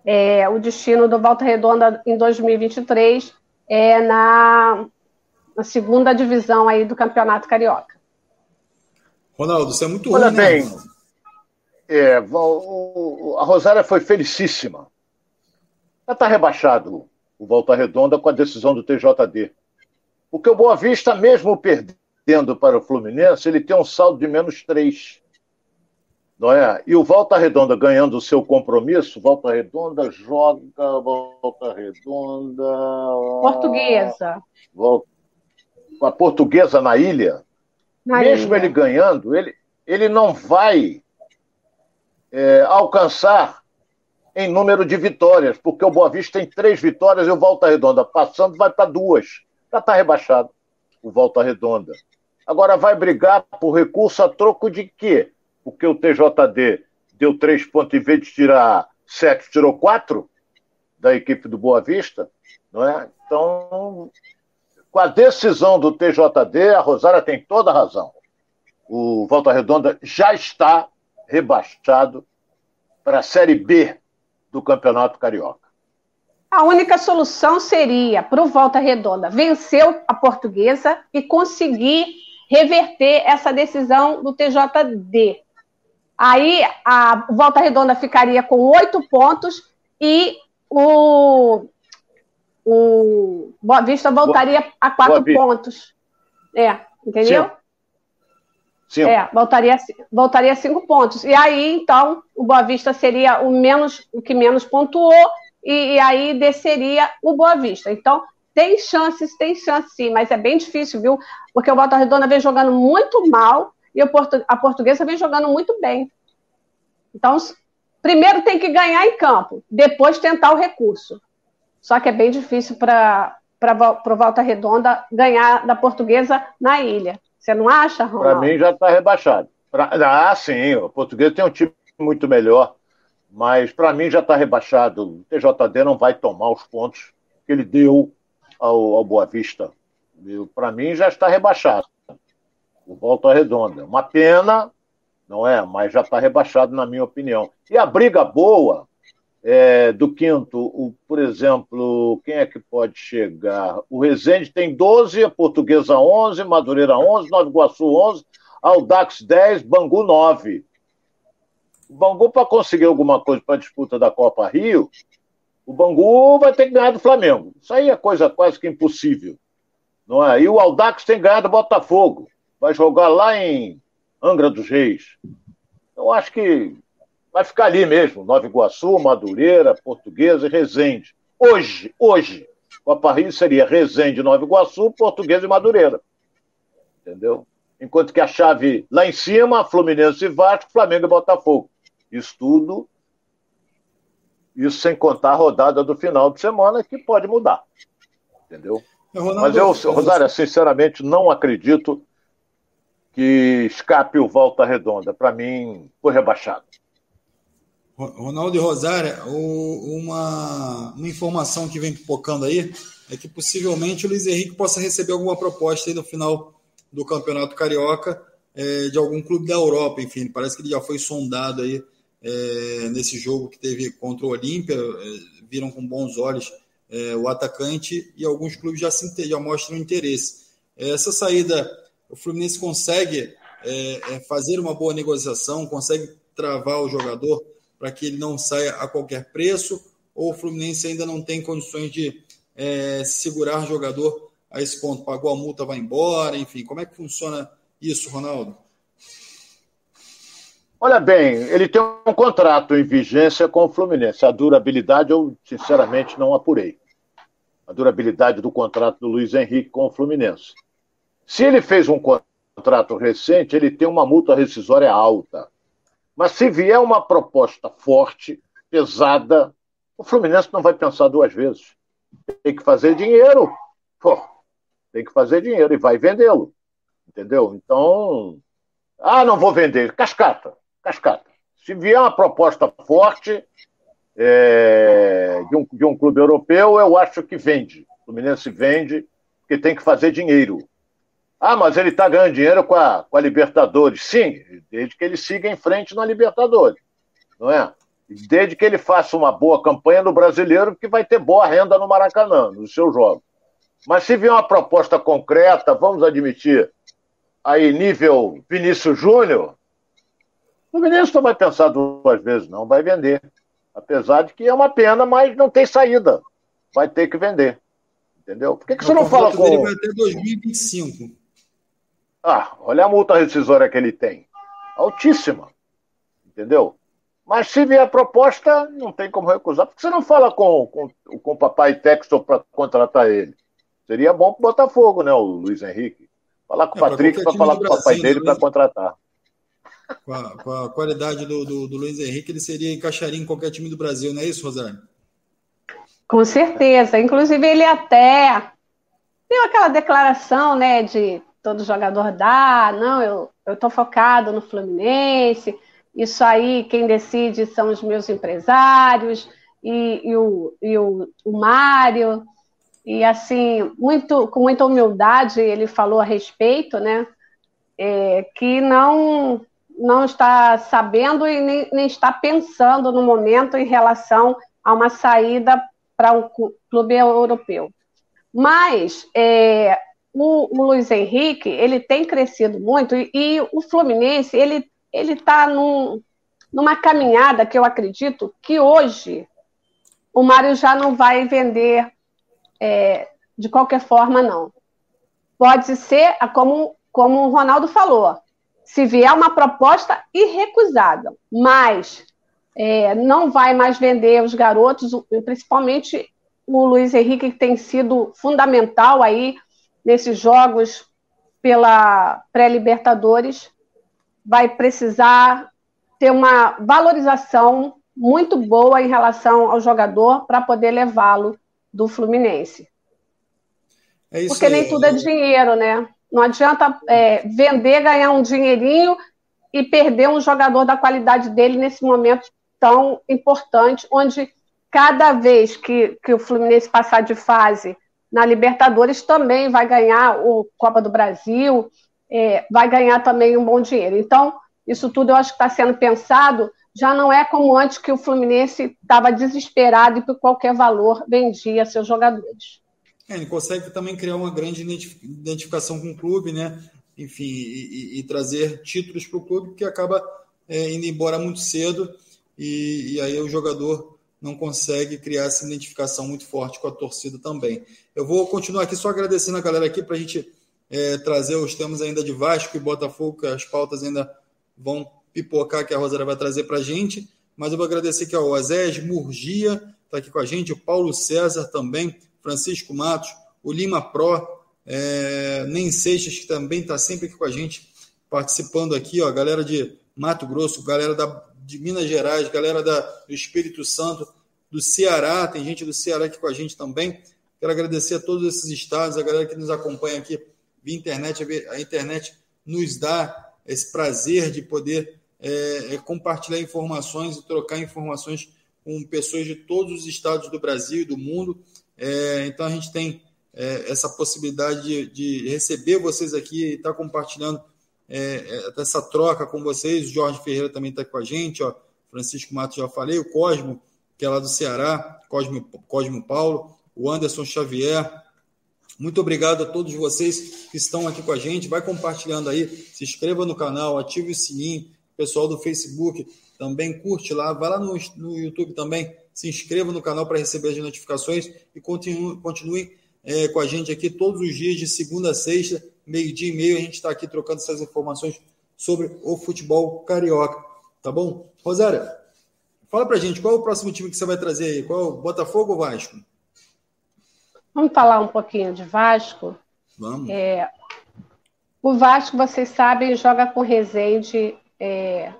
é, o destino do Volta Redonda em 2023 é na, na, segunda divisão aí do Campeonato Carioca. Ronaldo, isso é muito Olha ruim, né? bem, né? é, a Rosária foi felicíssima. Já está rebaixado o Volta Redonda com a decisão do TJD. Porque o Boa Vista, mesmo perdendo para o Fluminense, ele tem um saldo de menos três não é? E o Volta Redonda ganhando o seu compromisso, Volta Redonda joga, Volta Redonda. Portuguesa. Volta, a portuguesa na ilha. Na mesmo ilha. ele ganhando, ele, ele não vai é, alcançar em número de vitórias, porque o Boa Vista tem três vitórias e o Volta Redonda passando vai para duas. Já está rebaixado o Volta Redonda. Agora vai brigar por recurso a troco de quê? Porque o TJD deu três pontos em vez de tirar sete, tirou quatro da equipe do Boa Vista, não é? Então, com a decisão do TJD, a Rosária tem toda a razão. O Volta Redonda já está rebaixado para a Série B do Campeonato Carioca. A única solução seria para o Volta Redonda vencer a portuguesa e conseguir reverter essa decisão do TJD. Aí a Volta Redonda ficaria com oito pontos e o, o Boa Vista voltaria Boa, a quatro pontos. É, entendeu? Sim. É, voltaria, voltaria a cinco pontos. E aí, então, o Boa Vista seria o menos, o que menos pontuou, e, e aí desceria o Boa Vista. Então, tem chances, tem chances sim, mas é bem difícil, viu? Porque o Volta Redonda vem jogando muito mal e a portuguesa vem jogando muito bem. Então, primeiro tem que ganhar em campo, depois tentar o recurso. Só que é bem difícil para o Volta Redonda ganhar da portuguesa na ilha. Você não acha, Ronaldo? Para mim já está rebaixado. Pra... Ah, sim, o português tem um time muito melhor, mas para mim já está rebaixado. O TJD não vai tomar os pontos que ele deu ao, ao Boa Vista. Para mim já está rebaixado o Volta Redonda. Uma pena, não é? Mas já está rebaixado, na minha opinião. E a briga boa é, do quinto, o, por exemplo, quem é que pode chegar? O Resende tem 12, a Portuguesa 11, Madureira 11, Nova Iguaçu 11, Aldax 10, Bangu 9. O Bangu, para conseguir alguma coisa para a disputa da Copa Rio, o Bangu vai ter que ganhar do Flamengo. Isso aí é coisa quase que impossível. Não é? E o Aldax tem ganhado do Botafogo vai jogar lá em Angra dos Reis. Eu acho que vai ficar ali mesmo, Nova Iguaçu, Madureira, Portuguesa e Resende. Hoje, hoje, o Aparrilho seria Resende, Nova Iguaçu, Portuguesa e Madureira. Entendeu? Enquanto que a chave lá em cima, Fluminense e Vasco, Flamengo e Botafogo. Isso tudo, isso sem contar a rodada do final de semana, que pode mudar. Entendeu? Ronaldo, Mas eu, Rosário, sinceramente, não acredito que escape o Volta Redonda. Para mim, foi rebaixado. Ronaldo e Rosária, uma, uma informação que vem pipocando aí é que possivelmente o Luiz Henrique possa receber alguma proposta aí no final do Campeonato Carioca é, de algum clube da Europa, enfim, parece que ele já foi sondado aí é, nesse jogo que teve contra o Olímpia, é, viram com bons olhos é, o atacante e alguns clubes já, se, já mostram interesse. Essa saída o Fluminense consegue é, é, fazer uma boa negociação, consegue travar o jogador para que ele não saia a qualquer preço, ou o Fluminense ainda não tem condições de é, segurar jogador a esse ponto? Pagou a multa, vai embora, enfim. Como é que funciona isso, Ronaldo? Olha bem, ele tem um contrato em vigência com o Fluminense. A durabilidade eu, sinceramente, não apurei. A durabilidade do contrato do Luiz Henrique com o Fluminense. Se ele fez um contrato recente, ele tem uma multa rescisória alta. Mas se vier uma proposta forte, pesada, o Fluminense não vai pensar duas vezes. Tem que fazer dinheiro. Pô, tem que fazer dinheiro e vai vendê-lo. Entendeu? Então, ah, não vou vender. Cascata, cascata. Se vier uma proposta forte é, de, um, de um clube europeu, eu acho que vende. O Fluminense vende, porque tem que fazer dinheiro. Ah, mas ele está ganhando dinheiro com a, com a Libertadores. Sim, desde que ele siga em frente na Libertadores. Não é? Desde que ele faça uma boa campanha no brasileiro, que vai ter boa renda no Maracanã, nos seus jogos. Mas se vier uma proposta concreta, vamos admitir, aí nível Vinícius Júnior, o Vinícius não vai pensar duas vezes, não, vai vender. Apesar de que é uma pena, mas não tem saída. Vai ter que vender. Entendeu? Por que, que você não fala com. Ele vai até 2025. Ah, olha a multa rescisória que ele tem. Altíssima. Entendeu? Mas se vier a proposta, não tem como recusar. Por que você não fala com, com, com o papai Texton para contratar ele? Seria bom para o Botafogo, né, o Luiz Henrique? Falar com o é, Patrick para falar com o papai dele para contratar. Com a, com a qualidade do, do, do, Luiz Henrique, ele seria encaixaria em qualquer time do Brasil, não é isso, Rosário? Com certeza. Inclusive, ele até deu aquela declaração, né, de todo jogador dá, não, eu estou focado no Fluminense, isso aí quem decide são os meus empresários e, e o, e o, o Mário. E assim, muito, com muita humildade, ele falou a respeito, né? É, que não, não está sabendo e nem, nem está pensando no momento em relação a uma saída para um clube europeu. Mas é, o, o, Luiz Henrique ele tem crescido muito e, e o Fluminense ele ele está num, numa caminhada que eu acredito que hoje o Mário já não vai vender é, de qualquer forma, não. Pode ser, como, como o Ronaldo falou, se vier uma proposta irrecusável, mas é, não vai mais vender os garotos, principalmente o Luiz Henrique, que tem sido fundamental aí nesses jogos pela pré-Libertadores, vai precisar ter uma valorização muito boa em relação ao jogador para poder levá-lo do Fluminense. É Porque aí. nem tudo é dinheiro, né? Não adianta é, vender, ganhar um dinheirinho e perder um jogador da qualidade dele nesse momento tão importante, onde cada vez que, que o Fluminense passar de fase na Libertadores também vai ganhar o Copa do Brasil, é, vai ganhar também um bom dinheiro. Então, isso tudo eu acho que está sendo pensado já não é como antes que o Fluminense estava desesperado e por qualquer valor vendia seus jogadores. É, ele consegue também criar uma grande identificação com o clube, né? Enfim, e, e, e trazer títulos para o clube que acaba é, indo embora muito cedo e, e, aí o jogador não consegue criar essa identificação muito forte com a torcida também. Eu vou continuar aqui só agradecendo a galera aqui para a gente é, trazer os temas ainda de Vasco e Botafogo, que as pautas ainda vão pipocar que a Rosária vai trazer para a gente. Mas eu vou agradecer aqui ao Azés, Murgia, está aqui com a gente, o Paulo César também, Francisco Matos, o Lima Pro, é, Nem Seixas, que também está sempre aqui com a gente, participando aqui, ó, galera de Mato Grosso, galera da, de Minas Gerais, galera da, do Espírito Santo, do Ceará, tem gente do Ceará aqui com a gente também. Quero agradecer a todos esses estados, a galera que nos acompanha aqui via internet. A internet nos dá esse prazer de poder é, é compartilhar informações e trocar informações com pessoas de todos os estados do Brasil e do mundo. É, então a gente tem é, essa possibilidade de, de, receber vocês aqui e estar tá compartilhando é, é, essa troca com vocês. O Jorge Ferreira também está com a gente, ó. Francisco Matos já falei, o Cosmo, que é lá do Ceará, Cosmo, Cosmo Paulo, o Anderson Xavier. Muito obrigado a todos vocês que estão aqui com a gente. Vai compartilhando aí, se inscreva no canal, ative o sininho, pessoal do Facebook também curte lá, vai lá no, no YouTube também, se inscreva no canal para receber as notificações e continue, continue é, com a gente aqui todos os dias, de segunda a sexta, meio-dia e meio, a gente está aqui trocando essas informações sobre o futebol carioca, tá bom? Rosária, fala pra gente, qual é o próximo time que você vai trazer aí? Qual é o Botafogo ou Vasco? Vamos falar um pouquinho de Vasco? Vamos. É, o Vasco, vocês sabem, joga com Resende é,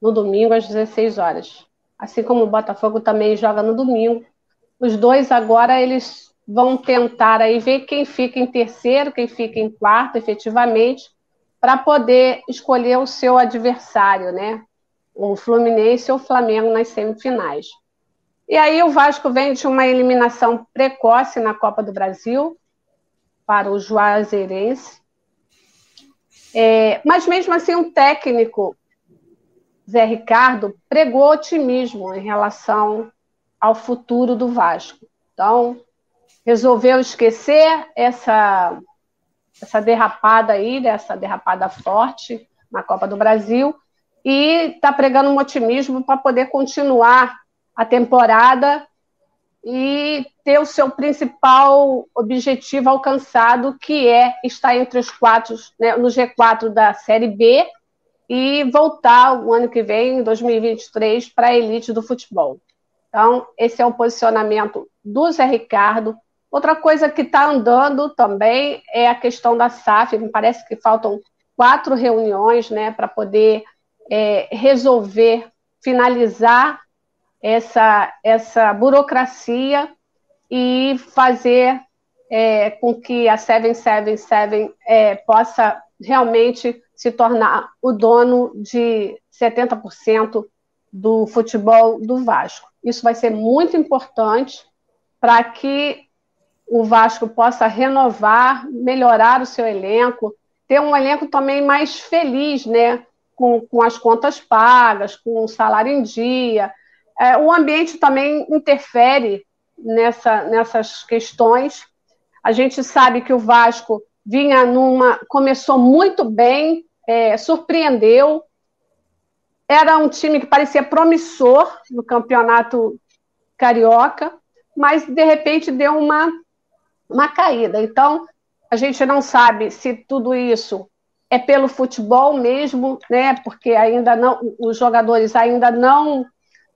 no domingo às 16 horas. Assim como o Botafogo também joga no domingo. Os dois agora eles vão tentar aí ver quem fica em terceiro, quem fica em quarto, efetivamente, para poder escolher o seu adversário, né? O Fluminense ou o Flamengo nas semifinais. E aí o Vasco vem de uma eliminação precoce na Copa do Brasil para o Juazeirense. É, mas mesmo assim, um técnico Zé Ricardo pregou otimismo em relação ao futuro do Vasco. Então, resolveu esquecer essa, essa derrapada aí, essa derrapada forte na Copa do Brasil, e está pregando um otimismo para poder continuar a temporada e ter o seu principal objetivo alcançado, que é estar entre os quatro, né, no G4 da Série B e voltar o ano que vem, em 2023, para a elite do futebol. Então, esse é o posicionamento do Zé Ricardo. Outra coisa que está andando também é a questão da SAF. Me parece que faltam quatro reuniões né, para poder é, resolver, finalizar essa, essa burocracia e fazer é, com que a 777 é, possa realmente se tornar o dono de 70% do futebol do Vasco. Isso vai ser muito importante para que o Vasco possa renovar, melhorar o seu elenco, ter um elenco também mais feliz, né? Com, com as contas pagas, com o salário em dia. É, o ambiente também interfere nessa, nessas questões. A gente sabe que o Vasco vinha numa. começou muito bem, é, surpreendeu. Era um time que parecia promissor no campeonato carioca, mas de repente deu uma, uma caída. Então, a gente não sabe se tudo isso é pelo futebol mesmo, né? Porque ainda não, os jogadores ainda não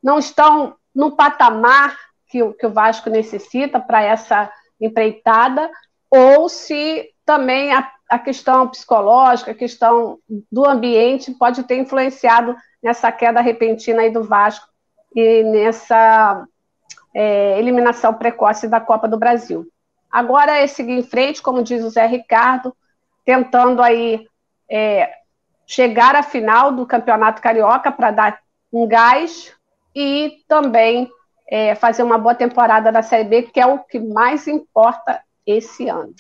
não estão no patamar que, que o Vasco necessita para essa empreitada, ou se também a, a questão psicológica, a questão do ambiente pode ter influenciado nessa queda repentina aí do Vasco e nessa é, eliminação precoce da Copa do Brasil. Agora é seguir em frente, como diz o Zé Ricardo, tentando aí é, chegar à final do Campeonato Carioca para dar um gás e também é, fazer uma boa temporada da Série B, que é o que mais importa esse ano.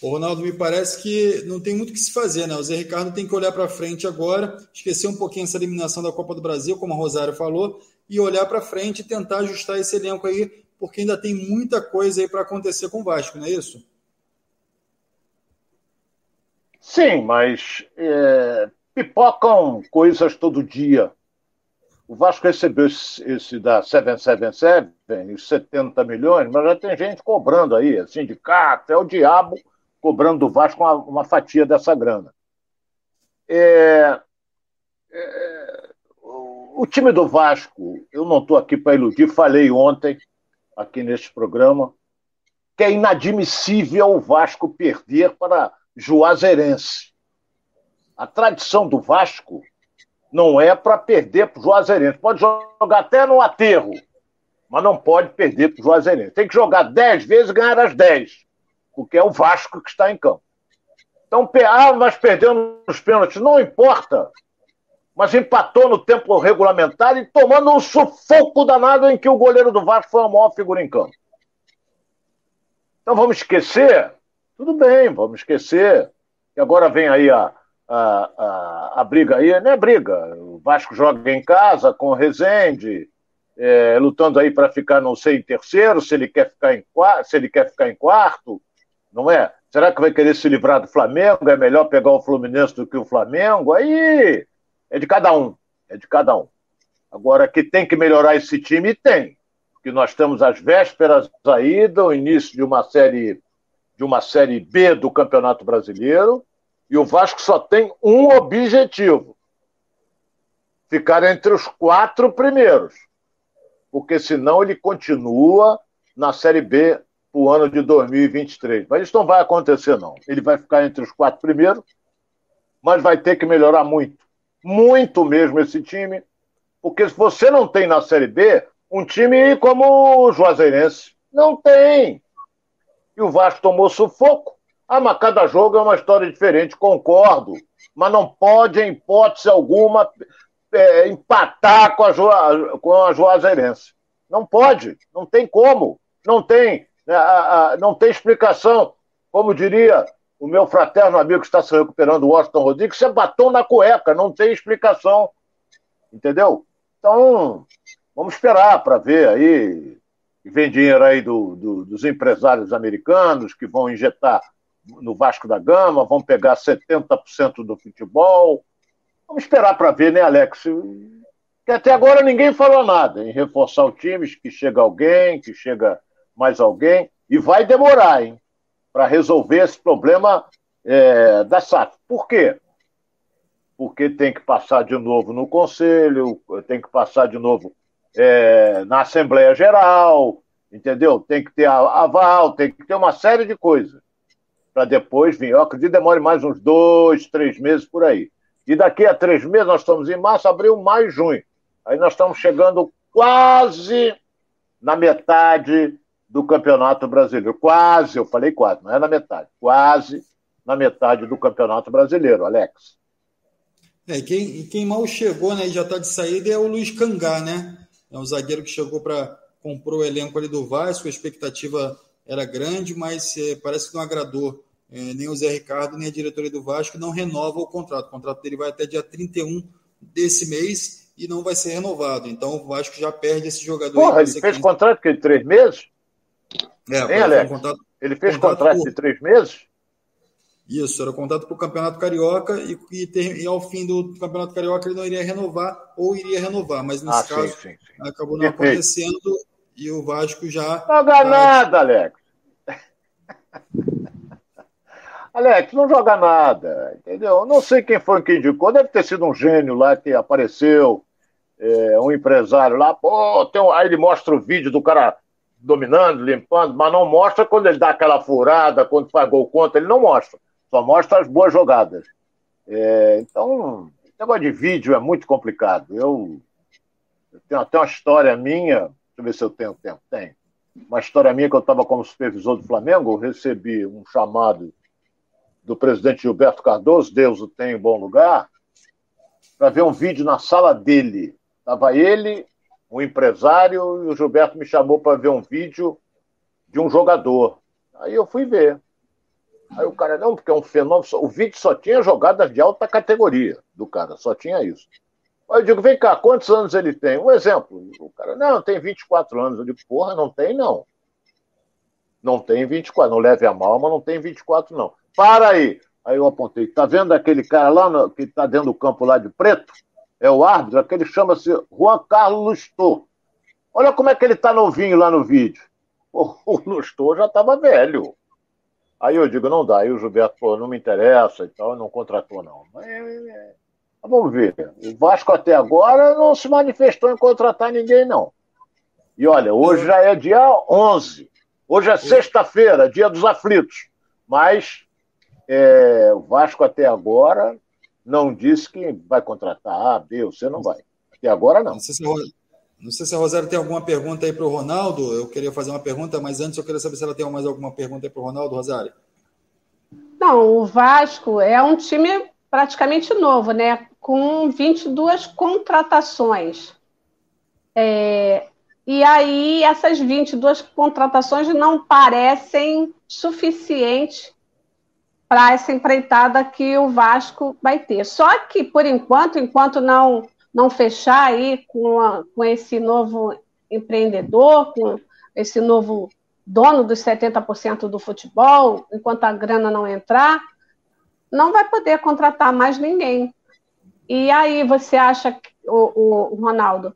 O Ronaldo, me parece que não tem muito o que se fazer, né? O Zé Ricardo tem que olhar para frente agora, esquecer um pouquinho essa eliminação da Copa do Brasil, como a Rosário falou, e olhar para frente e tentar ajustar esse elenco aí, porque ainda tem muita coisa aí para acontecer com o Vasco, não é isso? Sim, mas é, pipocam coisas todo dia. O Vasco recebeu esse, esse da 777, os 70 milhões, mas já tem gente cobrando aí, sindicato, é o diabo cobrando do Vasco uma, uma fatia dessa grana. É, é, o time do Vasco, eu não estou aqui para iludir, falei ontem, aqui neste programa, que é inadmissível o Vasco perder para Juazeirense. A tradição do Vasco não é para perder para o Juazeirense. Pode jogar até no aterro, mas não pode perder para o Juazeirense. Tem que jogar 10 vezes e ganhar as 10 porque é o Vasco que está em campo. Então, ah, mas perdeu nos pênaltis, não importa. Mas empatou no tempo regulamentar e tomando um sufoco danado em que o goleiro do Vasco foi a maior figura em campo. Então vamos esquecer? Tudo bem, vamos esquecer. E agora vem aí a, a, a, a briga aí, não é briga. O Vasco joga em casa com o Rezende, é, lutando aí para ficar, não sei, em terceiro, se ele quer ficar em se ele quer ficar em quarto não é? Será que vai querer se livrar do Flamengo? É melhor pegar o Fluminense do que o Flamengo? Aí é de cada um, é de cada um. Agora, que tem que melhorar esse time, tem. Porque nós estamos às vésperas aí do início de uma série de uma série B do Campeonato Brasileiro, e o Vasco só tem um objetivo: ficar entre os quatro primeiros. Porque senão ele continua na Série B o ano de 2023. Mas isso não vai acontecer, não. Ele vai ficar entre os quatro primeiros, mas vai ter que melhorar muito. Muito mesmo esse time. Porque se você não tem na Série B um time como o Juazeirense, não tem. E o Vasco tomou sufoco. Ah, mas cada jogo é uma história diferente, concordo. Mas não pode, em hipótese alguma, é, empatar com a, com a Juazeirense. Não pode, não tem como. Não tem, né, não tem explicação. Como diria o meu fraterno amigo que está se recuperando, Washington Rodrigues, isso é batom na cueca, não tem explicação. Entendeu? Então, vamos esperar para ver aí. Vem dinheiro aí do, do, dos empresários americanos que vão injetar no Vasco da Gama, vão pegar 70% do futebol. Vamos esperar para ver, né, Alex? Que até agora ninguém falou nada em reforçar o time, que chega alguém, que chega mais alguém, e vai demorar, hein, para resolver esse problema é, da SAF. Por quê? Porque tem que passar de novo no Conselho, tem que passar de novo é, na Assembleia Geral, entendeu? Tem que ter aval, tem que ter uma série de coisas para depois vir. Eu acredito que demore mais uns dois, três meses por aí. E daqui a três meses, nós estamos em março, abril, maio, junho. Aí nós estamos chegando quase na metade do Campeonato Brasileiro. Quase, eu falei quase, não é na metade. Quase na metade do Campeonato Brasileiro, Alex. É, quem, quem mal chegou né, e já está de saída é o Luiz Cangá, né? É um zagueiro que chegou para compor o elenco ali do Vasco, a expectativa era grande, mas é, parece que não agradou é, nem o Zé Ricardo, nem a diretoria do Vasco, não renova o contrato. O contrato dele vai até dia 31 desse mês e não vai ser renovado. Então o Vasco já perde esse jogador. Porra, ele fez contrato de três meses? É, hein, Alex? Um contrato, ele fez contrato, contrato por... de três meses? Isso, era contrato para o Campeonato Carioca e, e, ter, e, ao fim do Campeonato Carioca ele não iria renovar ou iria renovar, mas nesse ah, caso sim, sim, sim. acabou não acontecendo e o Vasco já. Não joga nada, Alex. Alex, não joga nada, entendeu? Não sei quem foi que indicou, deve ter sido um gênio lá que apareceu, é, um empresário lá, pô, tem um... aí ele mostra o vídeo do cara dominando, limpando, mas não mostra quando ele dá aquela furada, quando faz gol contra, ele não mostra, só mostra as boas jogadas. É, então, negócio de vídeo é muito complicado. Eu, eu tenho até uma história minha, deixa eu ver se eu tenho tempo, tem. Uma história minha que eu estava como supervisor do Flamengo, eu recebi um chamado do presidente Gilberto Cardoso, Deus o tem em bom lugar, para ver um vídeo na sala dele. Estava ele, um empresário, e o Gilberto me chamou para ver um vídeo de um jogador. Aí eu fui ver. Aí o cara, não, porque é um fenômeno. O vídeo só tinha jogadas de alta categoria do cara, só tinha isso. Aí eu digo, vem cá, quantos anos ele tem? Um exemplo. O cara, não, tem 24 anos. Eu digo, porra, não tem não. Não tem 24. Não leve a mal, mas não tem 24, não. Para aí. Aí eu apontei. Tá vendo aquele cara lá no, que está dentro do campo lá de preto? É o árbitro, aquele chama-se Juan Carlos Lustor. Olha como é que ele está novinho lá no vídeo. O, o Lustor já estava velho. Aí eu digo, não dá. Aí o Gilberto, pô, não me interessa e tal, não contratou, não. Mas, é, vamos ver. O Vasco até agora não se manifestou em contratar ninguém, não. E olha, hoje já é dia 11. Hoje é sexta-feira, dia dos aflitos. Mas é, o Vasco até agora não disse que vai contratar A, B, ou C, não vai. Até agora não. Não sei se, não sei se a Rosário tem alguma pergunta aí para o Ronaldo. Eu queria fazer uma pergunta, mas antes eu queria saber se ela tem mais alguma pergunta aí para o Ronaldo, Rosário. Não, o Vasco é um time praticamente novo, né? Com 22 contratações. É, e aí, essas 22 contratações não parecem suficientes para essa empreitada que o Vasco vai ter. Só que, por enquanto, enquanto não, não fechar aí com, a, com esse novo empreendedor, com esse novo dono dos 70% do futebol, enquanto a grana não entrar, não vai poder contratar mais ninguém. E aí você acha, o, o Ronaldo,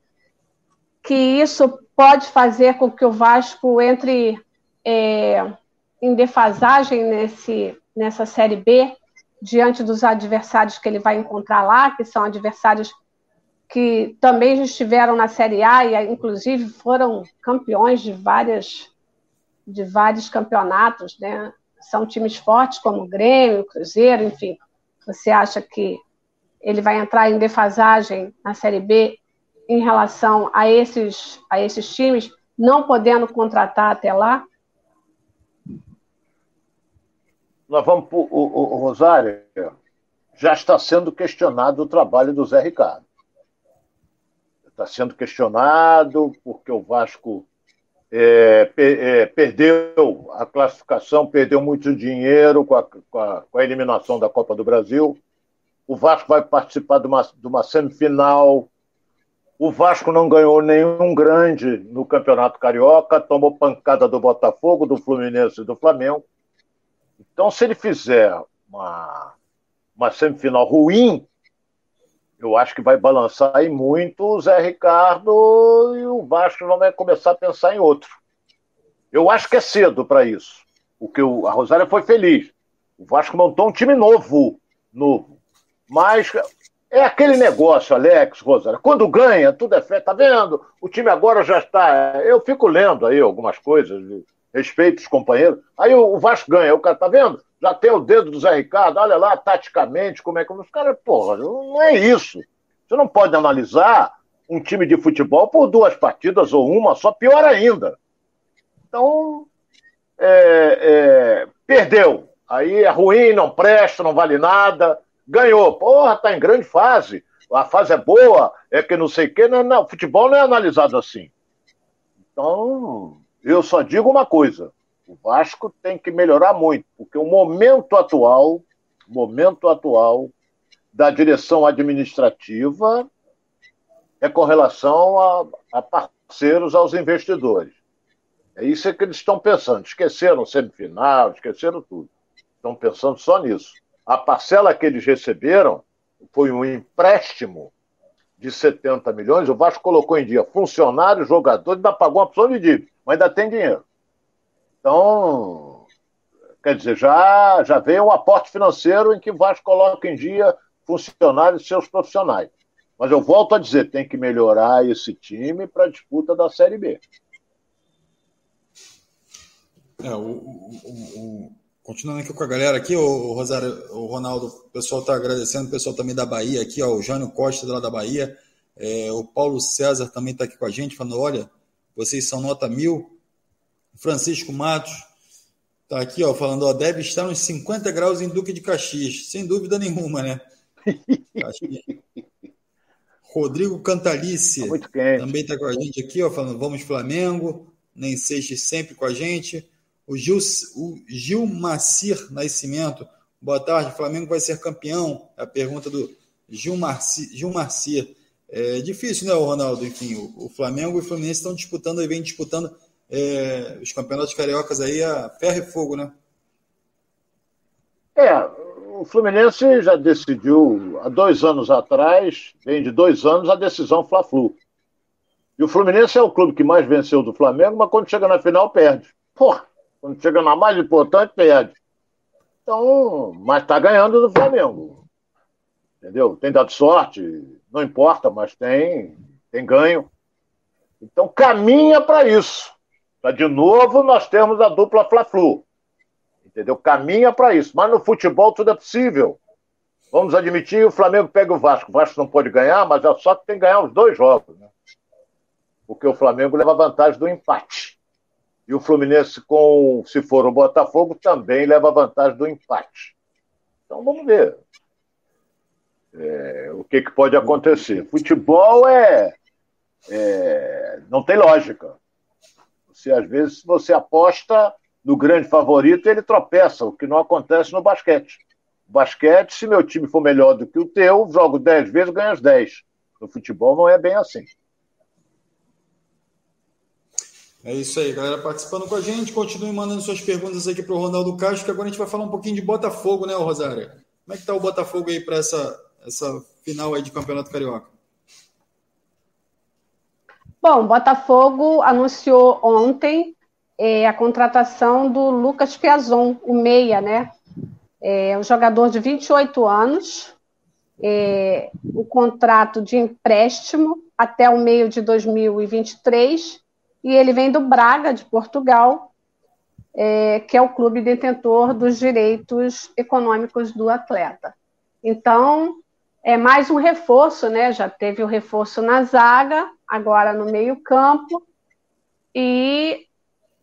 que isso pode fazer com que o Vasco entre é, em defasagem nesse, nessa Série B, diante dos adversários que ele vai encontrar lá, que são adversários que também estiveram na Série A e, inclusive, foram campeões de várias de vários campeonatos, né? São times fortes como o Grêmio, o Cruzeiro, enfim. Você acha que ele vai entrar em defasagem na Série B em relação a esses, a esses times, não podendo contratar até lá? Nós vamos o, o, o Rosário já está sendo questionado o trabalho do Zé Ricardo. Está sendo questionado porque o Vasco é, é, perdeu a classificação, perdeu muito dinheiro com a, com, a, com a, eliminação da Copa do Brasil. O Vasco vai participar de uma, de uma semifinal. O Vasco não ganhou nenhum grande no Campeonato Carioca, tomou pancada do Botafogo, do Fluminense e do Flamengo. Então, se ele fizer uma, uma semifinal ruim, eu acho que vai balançar aí muito o Zé Ricardo e o Vasco não vai começar a pensar em outro. Eu acho que é cedo para isso. O que o, a Rosária foi feliz. O Vasco montou um time novo, novo. Mas é aquele negócio, Alex, Rosária. Quando ganha, tudo é fé. Tá vendo? O time agora já está. Eu fico lendo aí algumas coisas, respeito os companheiros. Aí o, Vasco ganha. O cara tá vendo? já tem o dedo do Zé Ricardo, olha lá, taticamente, como é que. Os caras, porra, não é isso. Você não pode analisar um time de futebol por duas partidas ou uma, só pior ainda. Então, é, é, perdeu. Aí é ruim, não presta, não vale nada. Ganhou. Porra, tá em grande fase. A fase é boa, é que não sei o quê. Não, não, futebol não é analisado assim. Então, eu só digo uma coisa: o Vasco tem que melhorar muito, porque o momento atual, momento atual da direção administrativa é com relação a, a parceiros, aos investidores. É isso que eles estão pensando. Esqueceram semifinal, esqueceram tudo. Estão pensando só nisso. A parcela que eles receberam foi um empréstimo de 70 milhões. O Vasco colocou em dia funcionários, jogadores, ainda pagou uma opção de dívida, mas ainda tem dinheiro. Então, quer dizer, já, já veio um aporte financeiro em que o Vasco coloca em dia funcionários e seus profissionais. Mas eu volto a dizer, tem que melhorar esse time para a disputa da Série B. É, o, o, o, continuando aqui com a galera aqui, o, Rosário, o Ronaldo, o pessoal está agradecendo, o pessoal também da Bahia aqui, ó, o Jânio Costa lá da Bahia, é, o Paulo César também está aqui com a gente, falando, olha, vocês são nota mil, Francisco Matos está aqui, ó, falando, ó, deve estar uns 50 graus em Duque de Caxias, sem dúvida nenhuma, né? Rodrigo Cantalice tá também está com a gente aqui, ó, falando, vamos Flamengo, nem Seixas sempre com a gente. O Gil, o Gil Macir Nascimento, boa tarde, Flamengo vai ser campeão? É a pergunta do Gil Marci, Gil Marcir. É difícil, né, Ronaldo? Enfim, o, Flamengo e o Fluminense estão disputando, e vem disputando é, os campeonatos cariocas aí a ferro e fogo, né? É, o Fluminense já decidiu há dois anos atrás, vem de dois anos, a decisão Fla-Flu. E o Fluminense é o clube que mais venceu do Flamengo, mas quando chega na final, perde. Porra, quando chega na mais importante, perde. Então, mas está ganhando do Flamengo. Entendeu? Tem dado sorte, não importa, mas tem, tem ganho. Então caminha para isso. Para de novo nós temos a dupla Fla-Flu. Entendeu? Caminha para isso. Mas no futebol tudo é possível. Vamos admitir, o Flamengo pega o Vasco. O Vasco não pode ganhar, mas é só que tem que ganhar os dois jogos. Né? Porque o Flamengo leva vantagem do empate. E o Fluminense, com, se for o Botafogo, também leva vantagem do empate. Então vamos ver. É, o que, que pode acontecer. Futebol é, é, não tem lógica. Se às vezes você aposta no grande favorito, ele tropeça, o que não acontece no basquete. Basquete, se meu time for melhor do que o teu, jogo 10 vezes, ganho as 10. No futebol não é bem assim. É isso aí, galera participando com a gente. Continue mandando suas perguntas aqui para o Ronaldo Castro, que agora a gente vai falar um pouquinho de Botafogo, né, Rosário? Como é que está o Botafogo aí para essa, essa final aí de Campeonato Carioca? Bom, Botafogo anunciou ontem é, a contratação do Lucas Piazon, o meia, né? É um jogador de 28 anos, é, o contrato de empréstimo até o meio de 2023, e ele vem do Braga, de Portugal, é, que é o clube detentor dos direitos econômicos do atleta. Então, é mais um reforço, né? Já teve o reforço na zaga, agora no meio-campo, e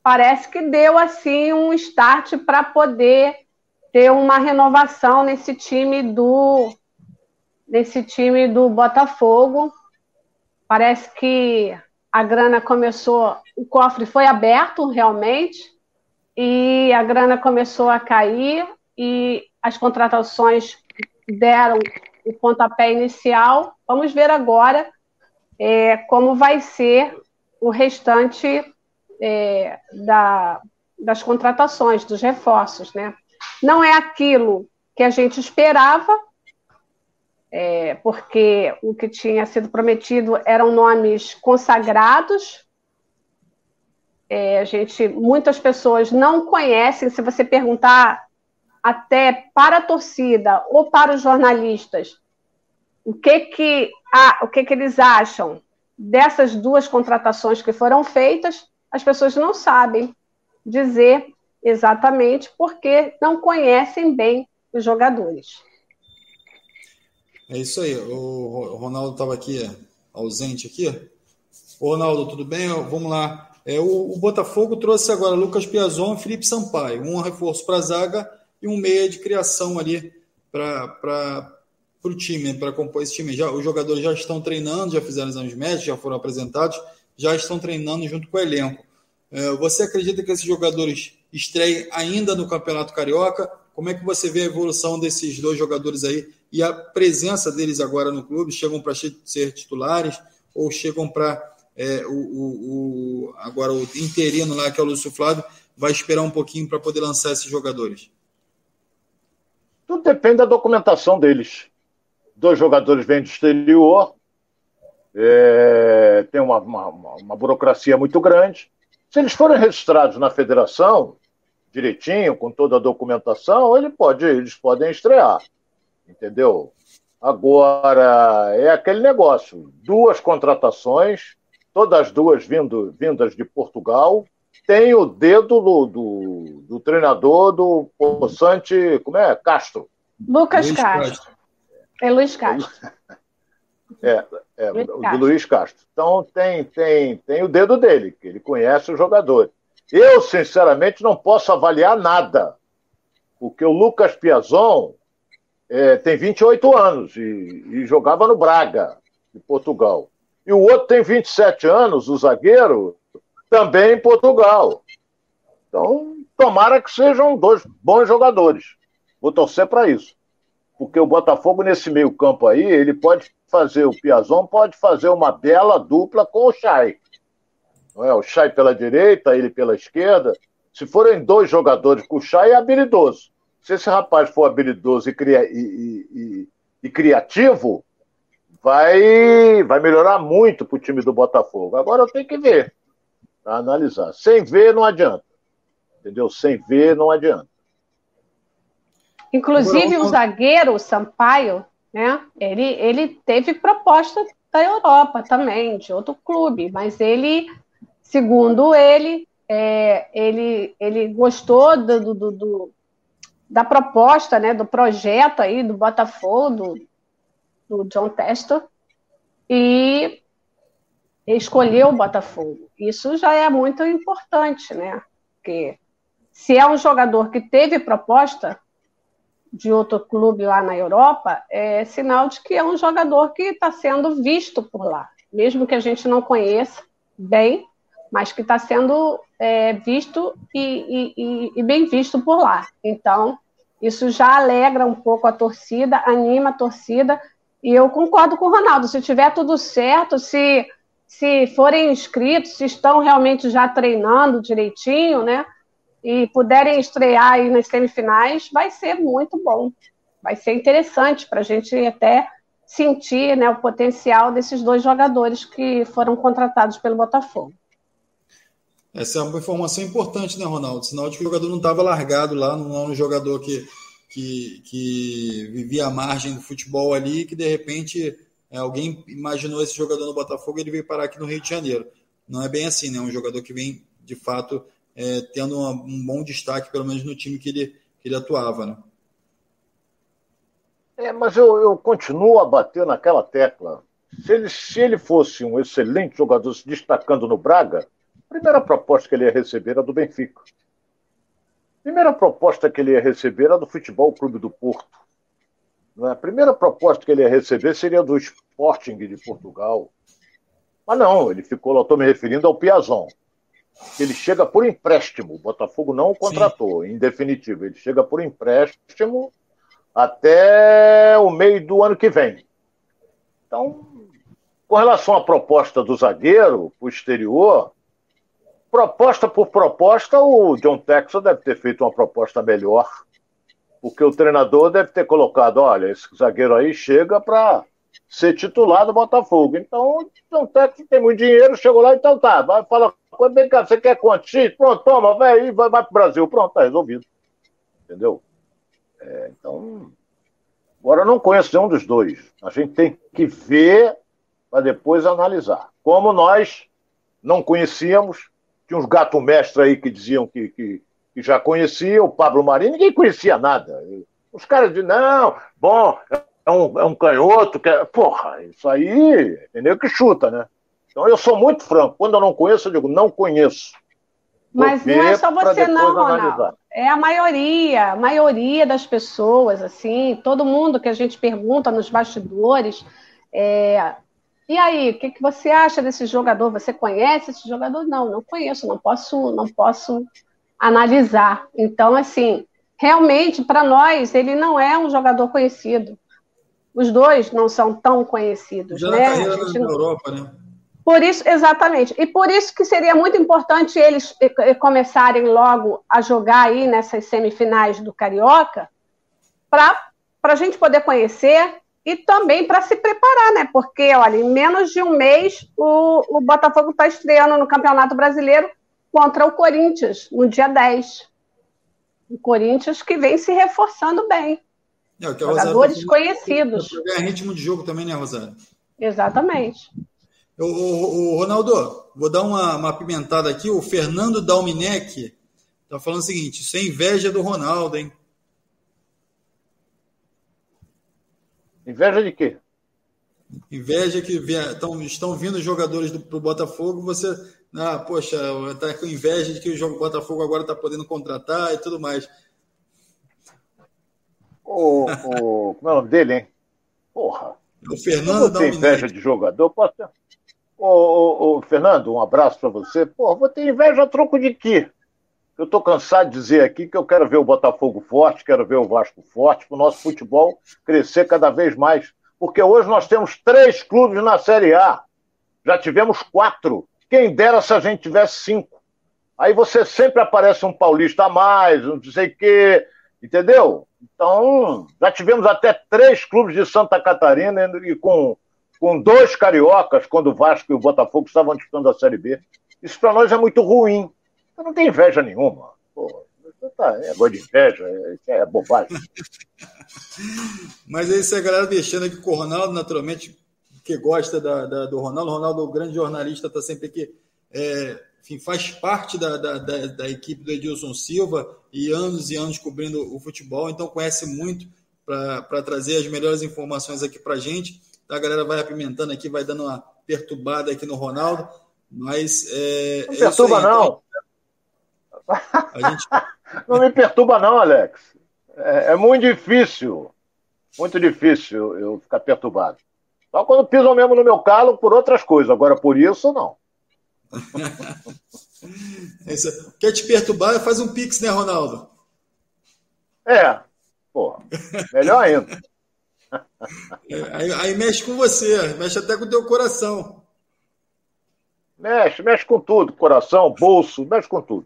parece que deu assim um start para poder ter uma renovação nesse time do nesse time do Botafogo. Parece que a grana começou, o cofre foi aberto realmente, e a grana começou a cair e as contratações deram o pontapé inicial. Vamos ver agora é, como vai ser o restante é, da, das contratações, dos reforços. Né? Não é aquilo que a gente esperava, é, porque o que tinha sido prometido eram nomes consagrados. É, a gente, muitas pessoas não conhecem. Se você perguntar até para a torcida ou para os jornalistas o que que, o que, que eles acham dessas duas contratações que foram feitas, as pessoas não sabem dizer exatamente porque não conhecem bem os jogadores. É isso aí. O Ronaldo estava aqui, é, ausente aqui. Ô, Ronaldo, tudo bem? Vamos lá. É, o, o Botafogo trouxe agora Lucas Piazon e Felipe Sampaio. Um reforço para a zaga e um meia de criação ali para o time, para compor esse time. Já, os jogadores já estão treinando, já fizeram exames médicos, já foram apresentados, já estão treinando junto com o elenco. É, você acredita que esses jogadores estreiem ainda no Campeonato Carioca? Como é que você vê a evolução desses dois jogadores aí e a presença deles agora no clube? Chegam para ser titulares ou chegam para é, o, o, o, agora o interino lá, que é o Lúcio Flávio, vai esperar um pouquinho para poder lançar esses jogadores? Tudo depende da documentação deles. Dois jogadores vêm do exterior, é, tem uma, uma, uma burocracia muito grande. Se eles forem registrados na federação, direitinho, com toda a documentação, ele pode, eles podem estrear. Entendeu? Agora, é aquele negócio: duas contratações, todas duas vindo, vindas de Portugal. Tem o dedo do, do, do treinador do Poçante, como é? Castro. Lucas Luiz Castro. Castro. É Luiz Castro. É, é Luiz do Luiz Castro. Então tem, tem, tem o dedo dele, que ele conhece o jogador. Eu, sinceramente, não posso avaliar nada, porque o Lucas Piazon é, tem 28 anos e, e jogava no Braga, de Portugal. E o outro tem 27 anos, o zagueiro, também em Portugal. Então, tomara que sejam dois bons jogadores. Vou torcer para isso. Porque o Botafogo, nesse meio-campo aí, ele pode fazer, o Piazon pode fazer uma bela dupla com o Chay não é? O Chay pela direita, ele pela esquerda. Se forem dois jogadores com o Chay, é habilidoso. Se esse rapaz for habilidoso e, cria, e, e, e criativo, vai, vai melhorar muito para o time do Botafogo. Agora eu tenho que ver, para analisar. Sem ver, não adianta. Entendeu? Sem ver, não adianta. Inclusive, o zagueiro, o Sampaio, né? Ele, ele teve proposta da Europa também, de outro clube, mas ele Segundo ele, é, ele, ele gostou do, do, do, da proposta, né, do projeto aí do Botafogo, do, do John Testor, e escolheu o Botafogo. Isso já é muito importante, né? Porque se é um jogador que teve proposta de outro clube lá na Europa, é sinal de que é um jogador que está sendo visto por lá. Mesmo que a gente não conheça bem, mas que está sendo é, visto e, e, e, bem visto por lá. Então, isso já alegra um pouco a torcida, anima a torcida, e eu concordo com o Ronaldo, se tiver tudo certo, se, se forem inscritos, se estão realmente já treinando direitinho, né, e puderem estrear aí nas semifinais, vai ser muito bom, vai ser interessante para a gente até sentir né, o potencial desses dois jogadores que foram contratados pelo Botafogo. Essa é uma informação importante, né, Ronaldo? Sinal de que o jogador não estava largado lá, não é um jogador que, que, que vivia à margem do futebol ali, que de repente é, alguém imaginou esse jogador no Botafogo e ele veio parar aqui no Rio de Janeiro. Não é bem assim, né? Um jogador que vem, de fato, é, tendo uma, um bom destaque, pelo menos no time que ele, que ele atuava, né? É, mas eu, eu continuo a bater naquela tecla. Se ele, se ele fosse um excelente jogador se destacando no Braga, a primeira proposta que ele ia receber era do Benfica. A primeira proposta que ele ia receber era do Futebol Clube do Porto. A primeira proposta que ele ia receber seria do Sporting de Portugal. Mas não, ele ficou lá, estou me referindo ao Piazon. Ele chega por empréstimo. O Botafogo não o contratou, Sim. em definitivo. Ele chega por empréstimo até o meio do ano que vem. Então, com relação à proposta do zagueiro para o exterior, proposta por proposta, o John Texas deve ter feito uma proposta melhor, porque o treinador deve ter colocado: olha, esse zagueiro aí chega para ser titular do Botafogo. Então, o John Texas tem muito dinheiro, chegou lá, então tá, vai falar, vem cá, você quer quanto? X? Pronto, toma, vai, vai, vai para o Brasil. Pronto, tá resolvido. Entendeu? É, então, agora eu não conheço nenhum dos dois. A gente tem que ver para depois analisar. Como nós não conhecíamos, tinha uns gato mestre aí que diziam que, que, que já conhecia o Pablo Marinho, ninguém conhecia nada. Os caras diziam, não, bom, é um, é um canhoto, que é... porra, isso aí, entendeu? Que chuta, né? Então eu sou muito franco. Quando eu não conheço, eu digo, não conheço. Mas não é só você não, Ronaldo. É a maioria, a maioria das pessoas, assim, todo mundo que a gente pergunta nos bastidores, é, e aí, o que, que você acha desse jogador? Você conhece esse jogador? Não, não conheço, não posso, não posso analisar. Então, assim, realmente, para nós, ele não é um jogador conhecido. Os dois não são tão conhecidos. Já né? na, na Europa, né? Por isso, exatamente. E por isso que seria muito importante eles eh, eh, começarem logo a jogar aí nessas semifinais do Carioca, para a gente poder conhecer e também para se preparar, né? Porque, olha, em menos de um mês o, o Botafogo está estreando no Campeonato Brasileiro contra o Corinthians, no dia 10. O Corinthians que vem se reforçando bem. É, Jogadores tá conhecidos. Para ganhar ritmo de jogo também, né, Rosário? Exatamente. O, o, o Ronaldo, vou dar uma, uma pimentada aqui. O Fernando Dalminec está falando o seguinte: isso é inveja do Ronaldo, hein? Inveja de quê? Inveja que estão, estão vindo jogadores do pro Botafogo, você. Ah, poxa, tá com inveja de que o jogo Botafogo agora está podendo contratar e tudo mais. O, o, como é o nome dele, hein? Porra. O Fernando Não tem inveja de jogador, ter. Ô, ô, ô, Fernando, um abraço para você. Pô, vou ter inveja a troco de quê? Eu estou cansado de dizer aqui que eu quero ver o Botafogo forte, quero ver o Vasco forte, para o nosso futebol crescer cada vez mais. Porque hoje nós temos três clubes na Série A. Já tivemos quatro. Quem dera se a gente tivesse cinco. Aí você sempre aparece um paulista a mais, não sei o quê, entendeu? Então, já tivemos até três clubes de Santa Catarina e com com dois cariocas, quando o Vasco e o Botafogo estavam disputando a Série B. Isso para nós é muito ruim. Eu não tenho inveja nenhuma. Pô, tá, é agora de inveja, isso é bobagem. Mas aí você a galera mexendo aqui com o Ronaldo, naturalmente, que gosta da, da, do Ronaldo. O Ronaldo, o grande jornalista, está sempre aqui. É, enfim, faz parte da, da, da, da, equipe do Edilson Silva e anos e anos cobrindo o futebol, então conhece muito para trazer as melhores informações aqui para a gente. A galera vai apimentando aqui, vai dando uma perturbada aqui no Ronaldo, mas é, não é perturba aí, não. Então, gente... não me perturba não, Alex. É, é, muito difícil, muito difícil eu ficar perturbado. Só quando pisam mesmo no meu calo por outras coisas. Agora por isso não. Quer te perturbar? Faz um pix, né, Ronaldo? É, pô, melhor ainda. Aí, aí, mexe com você, mexe até com o teu coração. Mexe, mexe com tudo, coração, bolso, mexe com tudo.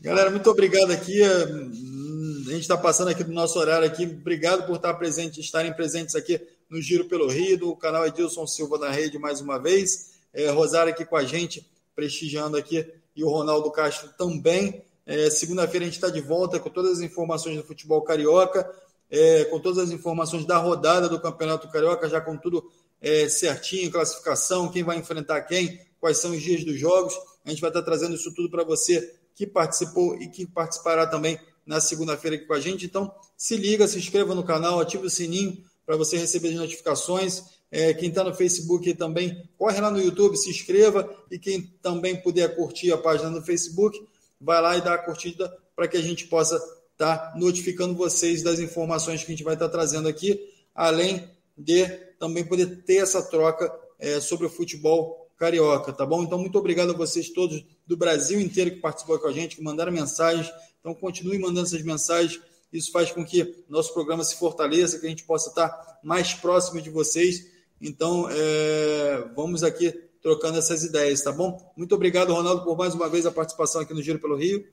Galera, muito obrigado aqui. A gente está passando aqui do nosso horário aqui. Obrigado por estar presente, estarem presentes aqui no Giro pelo Rio, do canal Edilson Silva da Rede mais uma vez. É, Rosário aqui com a gente, prestigiando aqui, e o Ronaldo Castro também. É, Segunda-feira a gente está de volta com todas as informações do futebol carioca, é, com todas as informações da rodada do Campeonato Carioca, já com tudo é, certinho, classificação, quem vai enfrentar quem, quais são os dias dos jogos. A gente vai estar trazendo isso tudo para você que participou e que participará também na segunda-feira aqui com a gente. Então, se liga, se inscreva no canal, ative o sininho para você receber as notificações. É, quem está no Facebook também, corre lá no YouTube, se inscreva. E quem também puder curtir a página no Facebook, vai lá e dá a curtida para que a gente possa estar tá notificando vocês das informações que a gente vai estar tá trazendo aqui, além de também poder ter essa troca é, sobre o futebol carioca, tá bom? Então, muito obrigado a vocês todos do Brasil inteiro que participou com a gente, que mandaram mensagens. Então, continue mandando essas mensagens. Isso faz com que nosso programa se fortaleça, que a gente possa estar mais próximo de vocês. Então, é, vamos aqui trocando essas ideias, tá bom? Muito obrigado, Ronaldo, por mais uma vez a participação aqui no Giro pelo Rio.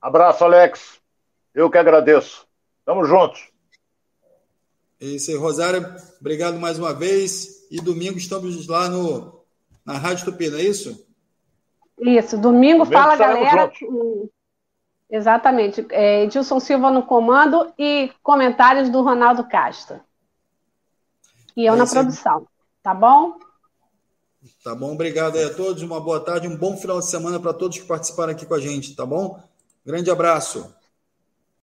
Abraço, Alex. Eu que agradeço. Tamo juntos. É isso aí, Rosário. Obrigado mais uma vez. E domingo estamos lá no, na Rádio Tupi, não é isso? Isso, domingo, fala galera. Juntos. Exatamente. É, Edilson Silva no comando e comentários do Ronaldo Castro. E eu é na produção. Tá bom? Tá bom, obrigado aí a todos. Uma boa tarde, um bom final de semana para todos que participaram aqui com a gente, tá bom? Grande abraço.